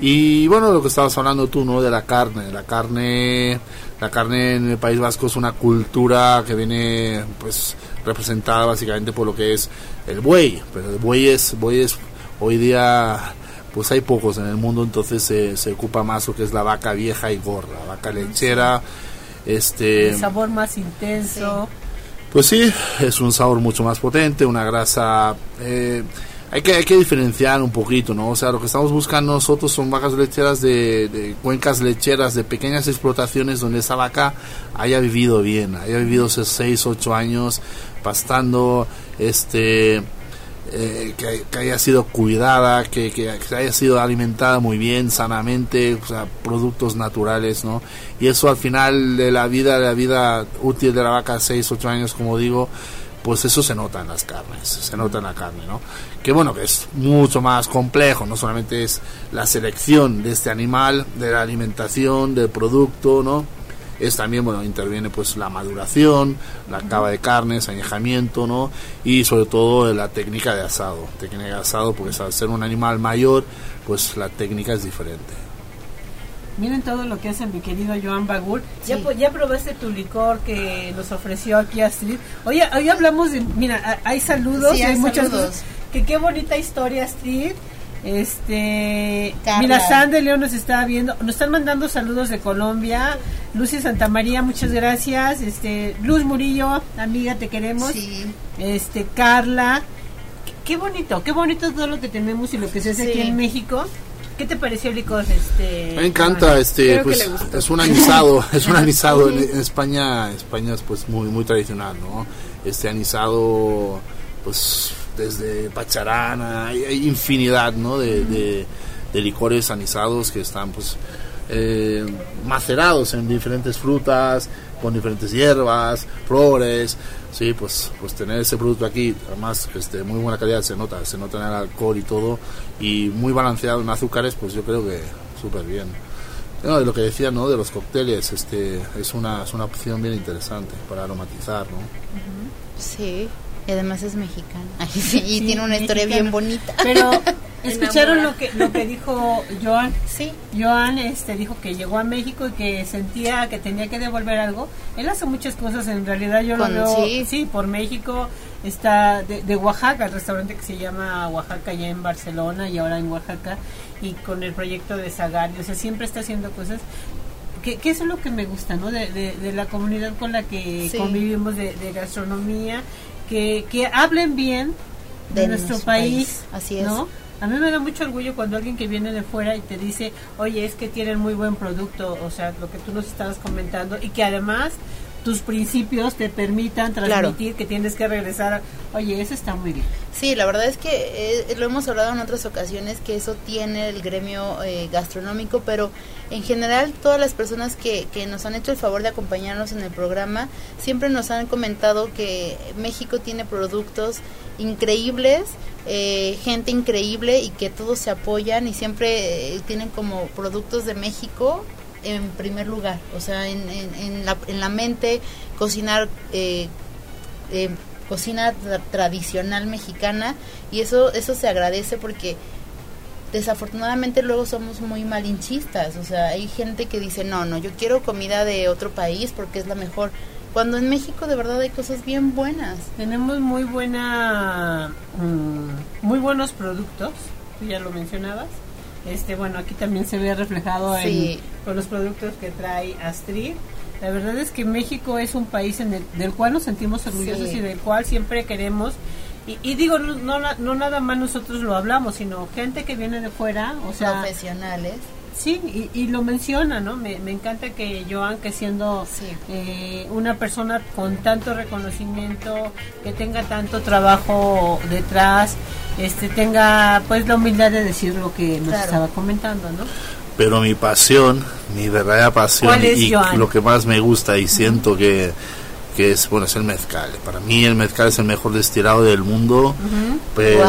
Y bueno, lo que estabas hablando tú, ¿no? De la carne. La carne, la carne en el País Vasco es una cultura que viene, pues, representada básicamente por lo que es el buey. Pero el buey es, buey es hoy día pues hay pocos en el mundo, entonces se, se ocupa más lo que es la vaca vieja y gorda, vaca lechera, este... El sabor más intenso. Pues sí, es un sabor mucho más potente, una grasa... Eh, hay que, hay que diferenciar un poquito, ¿no? O sea, lo que estamos buscando nosotros son vacas lecheras de, de, cuencas lecheras, de pequeñas explotaciones donde esa vaca haya vivido bien, haya vivido 6, 8 años pastando, este, eh, que, haya sido cuidada, que, que, haya sido alimentada muy bien, sanamente, o sea, productos naturales, ¿no? Y eso al final de la vida, de la vida útil de la vaca, 6, 8 años, como digo, pues eso se nota en las carnes, se nota en la carne, ¿no? Que bueno, que es mucho más complejo, no solamente es la selección de este animal, de la alimentación, del producto, ¿no? Es también, bueno, interviene pues la maduración, la cava de carnes, añejamiento, ¿no? Y sobre todo la técnica de asado, técnica de asado, porque al ser un animal mayor, pues la técnica es diferente. Miren todo lo que hace mi querido Joan Bagur. Ya, ya probaste tu licor que nos ofreció aquí Astrid. Hoy, hoy hablamos de, mira, hay saludos, hay, muchos saludos. Que qué bonita historia, Astrid. Este, mira, Sandra León nos está viendo, nos están mandando saludos de Colombia. Lucy Santa María, muchas gracias. Este, Luz Murillo, amiga, te queremos. Este, Carla, qué, bonito, qué bonito todo lo que tenemos y lo que se hace aquí en México. ¿Qué te pareció el licor? Este, Me encanta, este, pues, es un anisado, (laughs) es un anisado en, España, España es pues muy, muy tradicional, ¿no? Este anisado, pues desde Pacharana, hay, infinidad ¿no? de, licores anisados que están pues eh, macerados en diferentes frutas, con diferentes hierbas, flores, sí, pues, pues tener ese producto aquí, además este, muy buena calidad se nota, se nota en el alcohol y todo, y muy balanceado en azúcares, pues yo creo que súper bien. de lo que decía, ¿no? De los cócteles, este, es una, es una opción bien interesante para aromatizar, ¿no? Sí. Y además es mexicana. (laughs) y tiene una historia bien bonita. Pero (laughs) escucharon lo que lo que dijo Joan. Sí. Joan este dijo que llegó a México y que sentía que tenía que devolver algo. Él hace muchas cosas, en realidad yo lo veo sí. por México. Está de, Oaxaca, el restaurante que se llama Oaxaca ya en Barcelona y ahora en Oaxaca y con el proyecto de Zagari, o sea, siempre está haciendo cosas que, eso es lo que me gusta, ¿no? De, de, la comunidad con la que convivimos de, gastronomía que, que hablen bien de, nuestro, país, así es. ¿no? A mí me da mucho orgullo cuando alguien que viene de fuera y te dice, oye, es que tienen muy buen producto, o sea, lo que tú nos estabas comentando, y que además tus principios te permitan transmitir que tienes que regresar. Oye, eso está muy bien. Sí, la verdad es que eh, lo hemos hablado en otras ocasiones que eso tiene el gremio eh, gastronómico, pero en general todas las personas que, que nos han hecho el favor de acompañarnos en el programa siempre nos han comentado que México tiene productos increíbles, eh, gente increíble y que todos se apoyan y siempre tienen como productos de México en primer lugar, o sea, en, en, la, en la, mente cocinar eh, eh, cocina tradicional mexicana y eso eso se agradece porque desafortunadamente luego somos muy malinchistas, o sea, hay gente que dice, no, no, yo quiero comida de otro país porque es la mejor, cuando en México de verdad hay cosas bien buenas. Tenemos muy buena, mm, muy buenos productos, tú ya lo mencionabas, este, bueno, aquí también se ve reflejado con los productos que trae Astrid. La verdad es que México es un país en el, del cual nos sentimos orgullosos y del cual siempre queremos. Y, digo, no, no, nada más nosotros lo hablamos, sino gente que viene de fuera, o sea... Profesionales. Sí, y, lo menciona, ¿no? Me, encanta que Joan, que siendo eh, una persona con tanto reconocimiento, que tenga tanto trabajo detrás, este tenga pues la humildad de decir lo que nos estaba comentando, ¿no? Pero mi pasión, mi verdadera pasión y lo que más me gusta y siento que, que es bueno es el mezcal. Para mí el mezcal es el mejor destilado del mundo, pero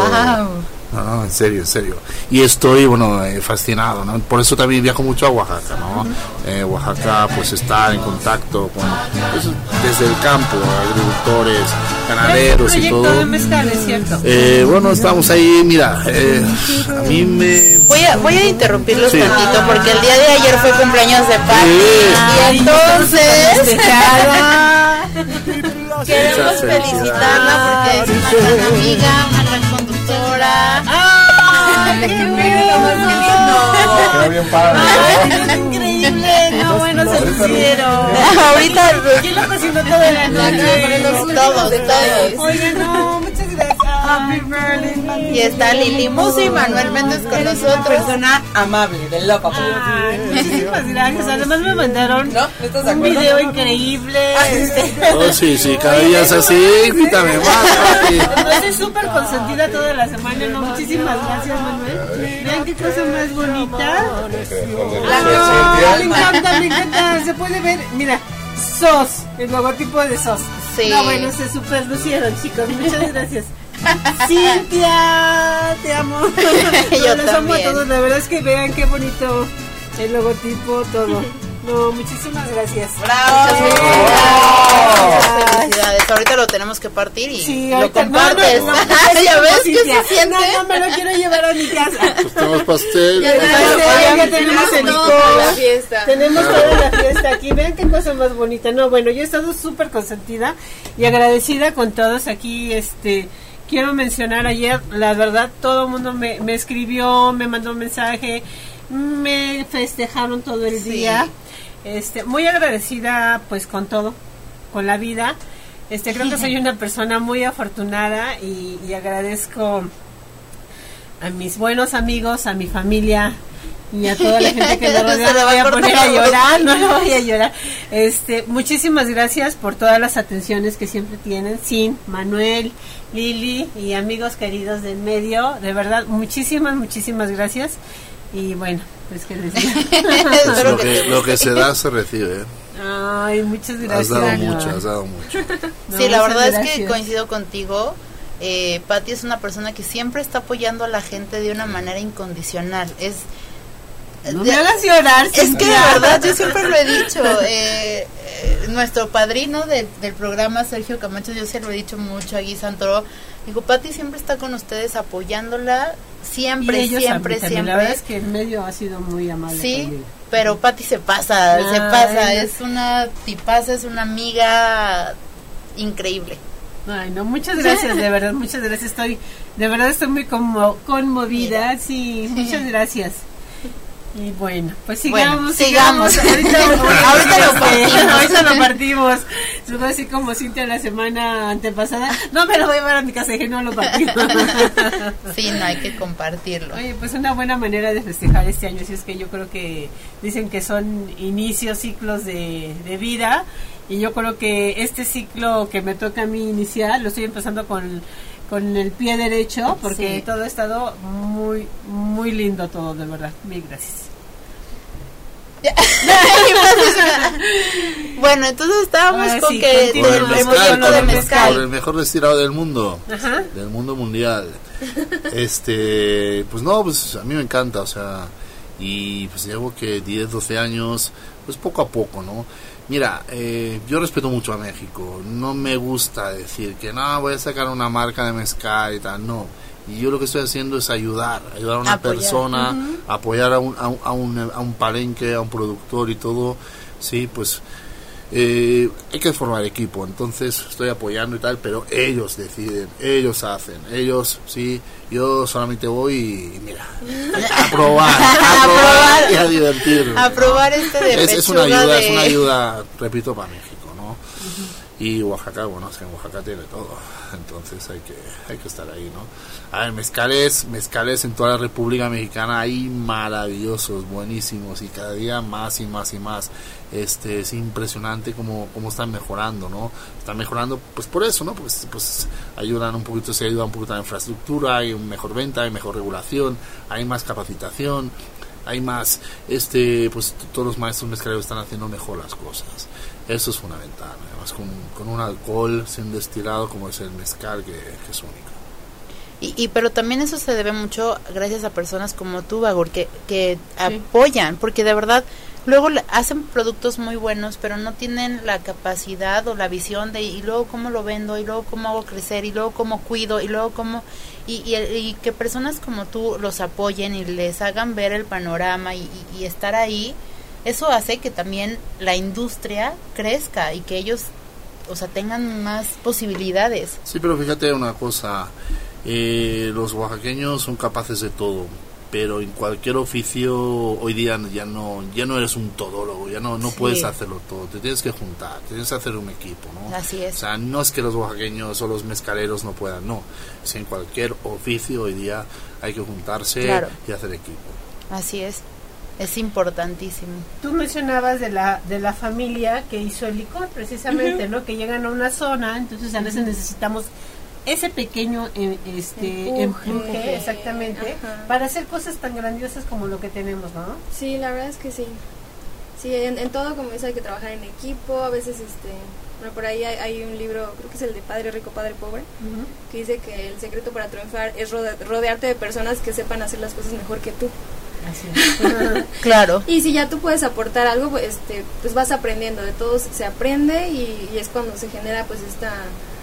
no, en serio, en serio. Y estoy, bueno, eh, fascinado, ¿no? Por eso también viajo mucho a Oaxaca, ¿no? Eh, Oaxaca, pues, está en contacto con, pues, desde el campo, agricultores, ganaderos y todo. De mezcal, es cierto. Eh, bueno, estamos ahí, mira, a mí me... Voy a, voy a interrumpirlos un tantito, porque el día de ayer fue cumpleaños de Pati, y entonces... (laughs) Queremos felicitarla porque es una gran amiga, ¡Ay, qué Quedó bien padre. ¡Ay, increíble! No, bueno, se hicieron. (laughs) Ahorita. ¿Quién lo cocinó toda la noche? Todos, todos. Oye, no. Happy. Y está Lili Muso y Manuel Méndez con nosotros. Una persona amable, de loco. muchísimas gracias. Además me mandaron un video increíble. Este. Oh, sí, sí, cada día es así. Invítame más. Estoy súper consentida toda la semana. No, muchísimas gracias, Manuel. Vean qué cosa más bonita. me encanta, me encanta. Se puede ver, mira, SOS, el logotipo de SOS. Sí. No, bueno, se super lucieron, chicos. Muchas gracias. (laughs) Cintia, te amo. (laughs) Yo les amo a todos. La verdad es que vean qué bonito el logotipo, todo. (laughs) No, muchísimas gracias. ¡Bravo! Muchas Felicidades. Ahorita lo tenemos que partir y Sí, lo compartes. no, no, no, ¿Ya ves qué ya. se siente? No, no, me lo quiero llevar a mi casa. Pues tenemos pastel. Ya sé, ya tenemos el la fiesta. Tenemos toda la fiesta aquí. Vean qué cosa más bonita. No, bueno, yo he estado súper consentida y agradecida con todos aquí. Este, quiero mencionar ayer, la verdad, todo el mundo me, me escribió, me mandó un mensaje, me festejaron todo el Sí. día. Este, muy agradecida, pues, con todo, con la vida. Este, creo que (laughs) soy una persona muy afortunada y, y agradezco a mis buenos amigos, a mi familia y a toda la gente que (laughs) me rodea. No va voy a poner a llorar, no lo voy a llorar. Este, muchísimas gracias por todas las atenciones que siempre tienen. Sin Manuel, Lili y amigos queridos del medio, de verdad, muchísimas, muchísimas gracias. Y bueno, pues que les. (laughs) Pues lo, que lo que se da se recibe. ¿eh? Ay, muchas gracias. Has dado mucho, has dado mucho. (laughs) No, Sí, la verdad es que gracias. coincido contigo. Eh, Patti es una persona que siempre está apoyando a la gente de una manera incondicional. Es No me hagas llorar, Es que de verdad, yo siempre lo he dicho. eh, eh, nuestro padrino del, del programa, Sergio Camacho, yo se lo he dicho mucho a Gui Santoro. Digo, Pati siempre está con ustedes apoyándola. Siempre, Y ellos siempre, también. La verdad siempre. es que el medio ha sido muy amable Sí, conmigo. pero Pati se pasa, se pasa. Es una tipaza, es una amiga increíble. Ay, no, muchas gracias, de verdad, muchas gracias. Estoy, de verdad estoy muy conmo- conmovida, sí, muchas gracias. Y bueno, pues sigamos, Bueno, sigamos. (laughs) Ahorita, (laughs) Ahorita lo partimos. Ahorita lo partimos. Fue así como Cintia la semana antepasada. No me lo voy a llevar a mi casa, dije, no lo partimos. (laughs) Sí, no hay que compartirlo. Oye, pues una buena manera de festejar este año, si es que yo creo que dicen que son inicios, ciclos de, de vida, y yo creo que este ciclo que me toca a mí iniciar, lo estoy empezando con, con el pie derecho, porque Sí. todo ha estado muy, muy lindo todo, de verdad. Mil gracias. (laughs) bueno, entonces estábamos con sí, que el mezcal, proyecto por de el mezcal, por el mejor destilado del mundo. Ajá. del mundo mundial. (laughs) Este, pues no, pues a mí me encanta, o sea, y pues llevo que 10, 12 años, pues poco a poco, ¿no? Mira, eh, yo respeto mucho a México, no me gusta decir que no, voy a sacar una marca de mezcal y tal, no. Y yo lo que estoy haciendo es ayudar, ayudar a una Apoyar. persona, apoyar a un, a, un, a, un, a un palenque, a un productor y todo, sí, pues eh, hay que formar equipo, entonces estoy apoyando y tal, pero ellos deciden, ellos hacen, ellos sí, yo solamente voy y mira, a probar, (laughs) a probar y a divertirme. A probar este de es, es una ayuda, de- es una ayuda, repito, para ¿no? Y Oaxaca, bueno, es que Oaxaca tiene todo, (laughs) entonces hay que, hay que estar ahí, ¿no? A ver, mezcales, mezcales en toda la República Mexicana hay maravillosos, buenísimos y cada día más y más y más. Este, es impresionante cómo, cómo están mejorando, ¿no? Están mejorando, pues por eso, ¿no? Pues, pues ayudan un poquito, se ayuda un poquito a la infraestructura, hay mejor venta, hay mejor regulación, hay más capacitación, hay más, este, pues todos los maestros mezcaleros están haciendo mejor las cosas. Eso es fundamental, además con, con un alcohol sin destilado como es el mezcal que, que es único. Y, y pero también eso se debe mucho gracias a personas como tú, Bagur, que, que apoyan, porque de verdad luego le- hacen productos muy buenos, pero no tienen la capacidad o la visión de y luego cómo lo vendo, y luego cómo hago crecer, y luego cómo cuido, y luego cómo... Y, y, y que personas como tú los apoyen y les hagan ver el panorama y, y- y estar ahí, eso hace que también la industria crezca y que ellos, o sea, tengan más posibilidades. Sí, pero fíjate una cosa, eh, los oaxaqueños son capaces de todo, pero en cualquier oficio hoy día ya no ya no eres un todólogo, ya no no Sí. puedes hacerlo todo, te tienes que juntar, tienes que hacer un equipo, ¿no? Así es. O sea, no es que los oaxaqueños o los mezcaleros no puedan, no, es en cualquier oficio hoy día hay que juntarse Claro. y hacer equipo. Así es. Es importantísimo. Tú mencionabas de la de la familia que hizo el licor, precisamente, ¿no? Que llegan a una zona, entonces a veces necesitamos ese pequeño eh, este Empuje. empuje, exactamente, Ajá. para hacer cosas tan grandiosas como lo que tenemos, ¿no? Sí, la verdad es que sí. Sí, en, en todo, como dice, hay que trabajar en equipo. A veces, este, bueno, por ahí hay, hay un libro, creo que es el de Padre Rico, Padre Pobre, que dice que el secreto para triunfar es rode- rodearte de personas que sepan hacer las cosas mejor que tú. (laughs) Claro. Y si ya tú puedes aportar algo, pues, este, pues vas aprendiendo, de todo se aprende y, y es cuando se genera pues esta,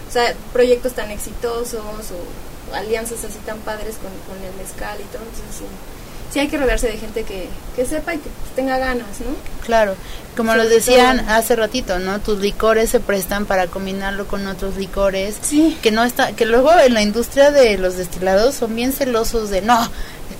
o sea, proyectos tan exitosos o alianzas así tan padres con, con el mezcal y todo, entonces sí, sí hay que rodearse de gente que, que sepa y que pues, tenga ganas, ¿no? Claro, como Sobre lo decían todo. hace ratito, ¿no? Tus licores se prestan para combinarlo con otros licores. Sí. Que no está, que luego en la industria de los destilados son bien celosos de no,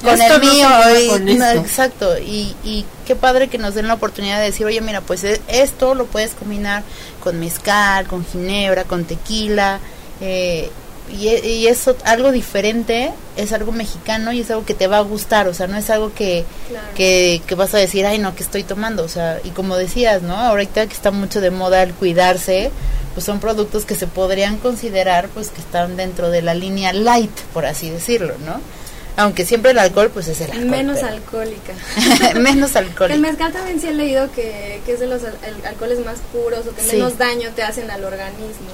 con Esto el mío. y- con no, exacto. Y, y qué padre que nos den la oportunidad de decir, oye, mira, pues e- esto lo puedes combinar con mezcal, con ginebra, con tequila. Eh, y, e- y eso, algo diferente, es algo mexicano y es algo que te va a gustar. O sea, no es algo que Claro. que, que vas a decir, ay, no, que estoy tomando. O sea, y como decías, ¿no? Ahorita que está mucho de moda el cuidarse, pues son productos que se podrían considerar, pues que están dentro de la línea light, por así decirlo, ¿no? Aunque siempre el alcohol, pues es el alcohol. Menos pero- alcohólica. (laughs) menos alcohol. el mezcal también sí he leído que, que es de los al- al- alcoholes más puros o que Sí. menos daño te hacen al organismo.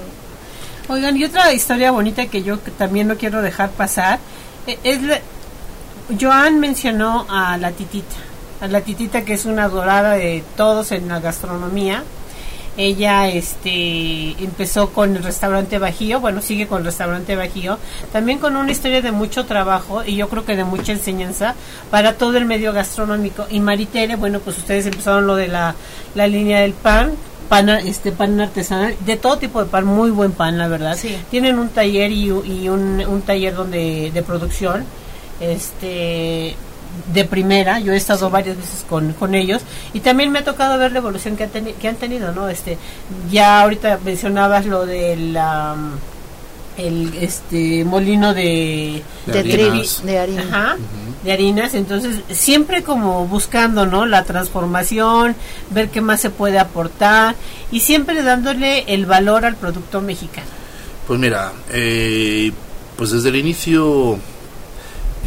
Oigan, y otra historia bonita que yo también no quiero dejar pasar eh, es la- Joan mencionó a la titita, a la titita que es una adorada de todos en la gastronomía. Ella este empezó con el restaurante Bajío, bueno, sigue con el restaurante Bajío, también con una historia de mucho trabajo y yo creo que de mucha enseñanza para todo el medio gastronómico. Y Maritere, bueno, pues ustedes empezaron lo de la, la línea del pan, pan este pan artesanal, de todo tipo de pan, muy buen pan, la verdad. Sí. Tienen un taller y, un, un taller donde de producción este de primera, yo he estado varias veces con, con ellos y también me ha tocado ver la evolución que, han teni- que han tenido, ¿no? Este, ya ahorita mencionabas lo del am, el este molino de de harinas. de harina. Ajá, de harinas, entonces siempre como buscando, ¿no? La transformación, ver qué más se puede aportar y siempre dándole el valor al producto mexicano. Pues mira, eh, pues desde el inicio,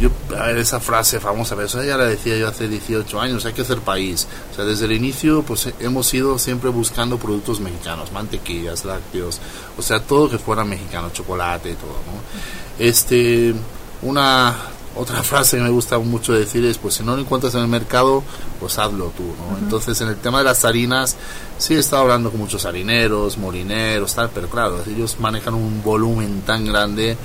yo, a ver, esa frase famosa, pero eso ya la decía yo hace 18 años, hay que hacer país. O sea, desde el inicio, pues hemos ido siempre buscando productos mexicanos, mantequillas, lácteos, o sea, todo que fuera mexicano, chocolate y todo, ¿no? Este, una otra (laughs) frase que me gusta mucho decir es, pues si no lo encuentras en el mercado, pues hazlo tú, ¿no? Entonces, en el tema de las harinas, sí he estado hablando con muchos harineros, molineros, tal, pero claro, ellos manejan un volumen tan grande,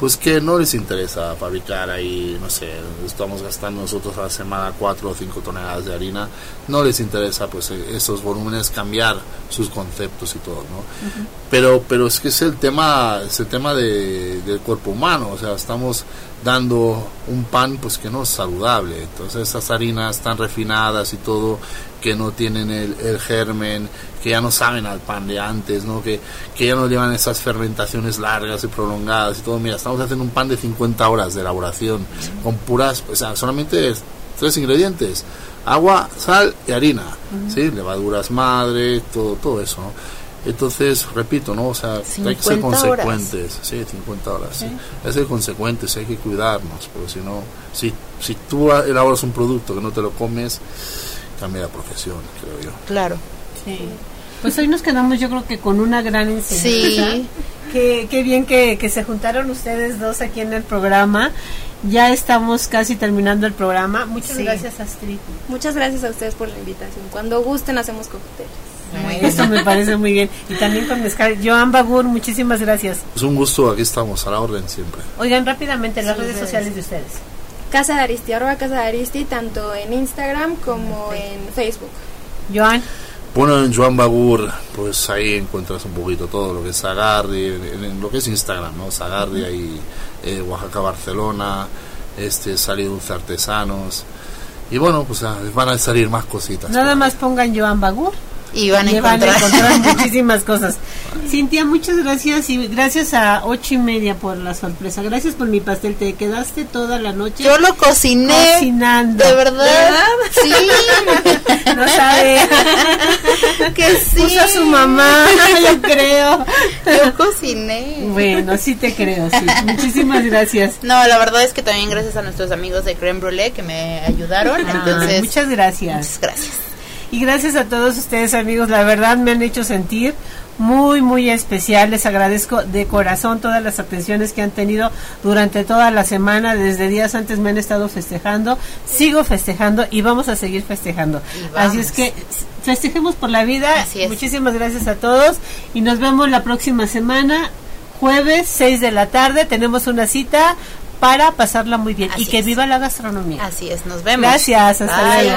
pues que no les interesa fabricar ahí, no sé, estamos gastando nosotros a la semana 4 o 5 toneladas de harina, no les interesa pues eh, esos volúmenes cambiar sus conceptos y todo, ¿no? Pero pero es que es el tema, es el tema de, del cuerpo humano, o sea, estamos dando un pan pues que no es saludable, entonces esas harinas tan refinadas y todo que no tienen el, el germen, que ya no saben al pan de antes, ¿no? Que, que ya no llevan esas fermentaciones largas y prolongadas y todo. Mira, estamos haciendo un pan de 50 horas de elaboración con puras, o sea, solamente tres ingredientes, agua, sal y harina, ¿sí? Levaduras madre, todo, todo eso, ¿no? Entonces, repito, ¿no? O sea, hay que ser 50 horas. consecuentes, sí, 50 horas, sí. Hay que ser consecuentes, hay que cuidarnos, porque si no, si, si tú elaboras un producto que no te lo comes, cambia de profesión, creo yo. Claro. Sí. Pues hoy nos quedamos yo creo que con una gran enseñanza. Sí. (laughs) Qué, qué bien que, que se juntaron ustedes dos aquí en el programa. Ya estamos casi terminando el programa. Muchas Sí. gracias, Astrid. Muchas gracias a ustedes por la invitación. Cuando gusten hacemos cócteles. Esto me parece muy bien. Y también con Mezcal. Joan Bagur, muchísimas gracias. Es un gusto, aquí estamos, a la orden siempre. Oigan rápidamente las redes redes. sociales de ustedes. Casa de Aristi, arroba Casa de Aristi, tanto en Instagram como en Facebook. Joan, Bueno, en Joan Bagur, pues ahí encuentras un poquito todo lo que es Sagardi, en, en lo que es Instagram, ¿no? Sagardi, ahí eh, Oaxaca, Barcelona, este, Sali Dulce Artesanos. Y bueno, pues ah, van a salir más cositas. nada ahí. más pongan Joan Bagur. Y van a y van a encontrar. encontrar (laughs) muchísimas cosas. Cintia, muchas gracias y gracias a ocho y media por la sorpresa. Gracias por mi pastel. Te quedaste toda la noche Yo lo cociné. cocinando. De verdad. Sí. (laughs) No sabe. (laughs) que sí. Puso a su mamá, yo creo. Yo cociné. Bueno, sí te creo, sí. Muchísimas gracias. No, la verdad es que también gracias a nuestros amigos de Creme Brûlée que me ayudaron. Ah, entonces, muchas gracias. muchas gracias. Y gracias a todos ustedes amigos, la verdad me han hecho sentir muy, muy especial. Les agradezco de corazón todas las atenciones que han tenido durante toda la semana. Desde días antes me han estado festejando. Sigo festejando y vamos a seguir festejando. Así es que festejemos por la vida. Muchísimas gracias a todos y nos vemos la próxima semana. Jueves, 6 de la tarde, tenemos una cita para pasarla muy bien y que viva la gastronomía. Así es, nos vemos. Gracias, hasta luego.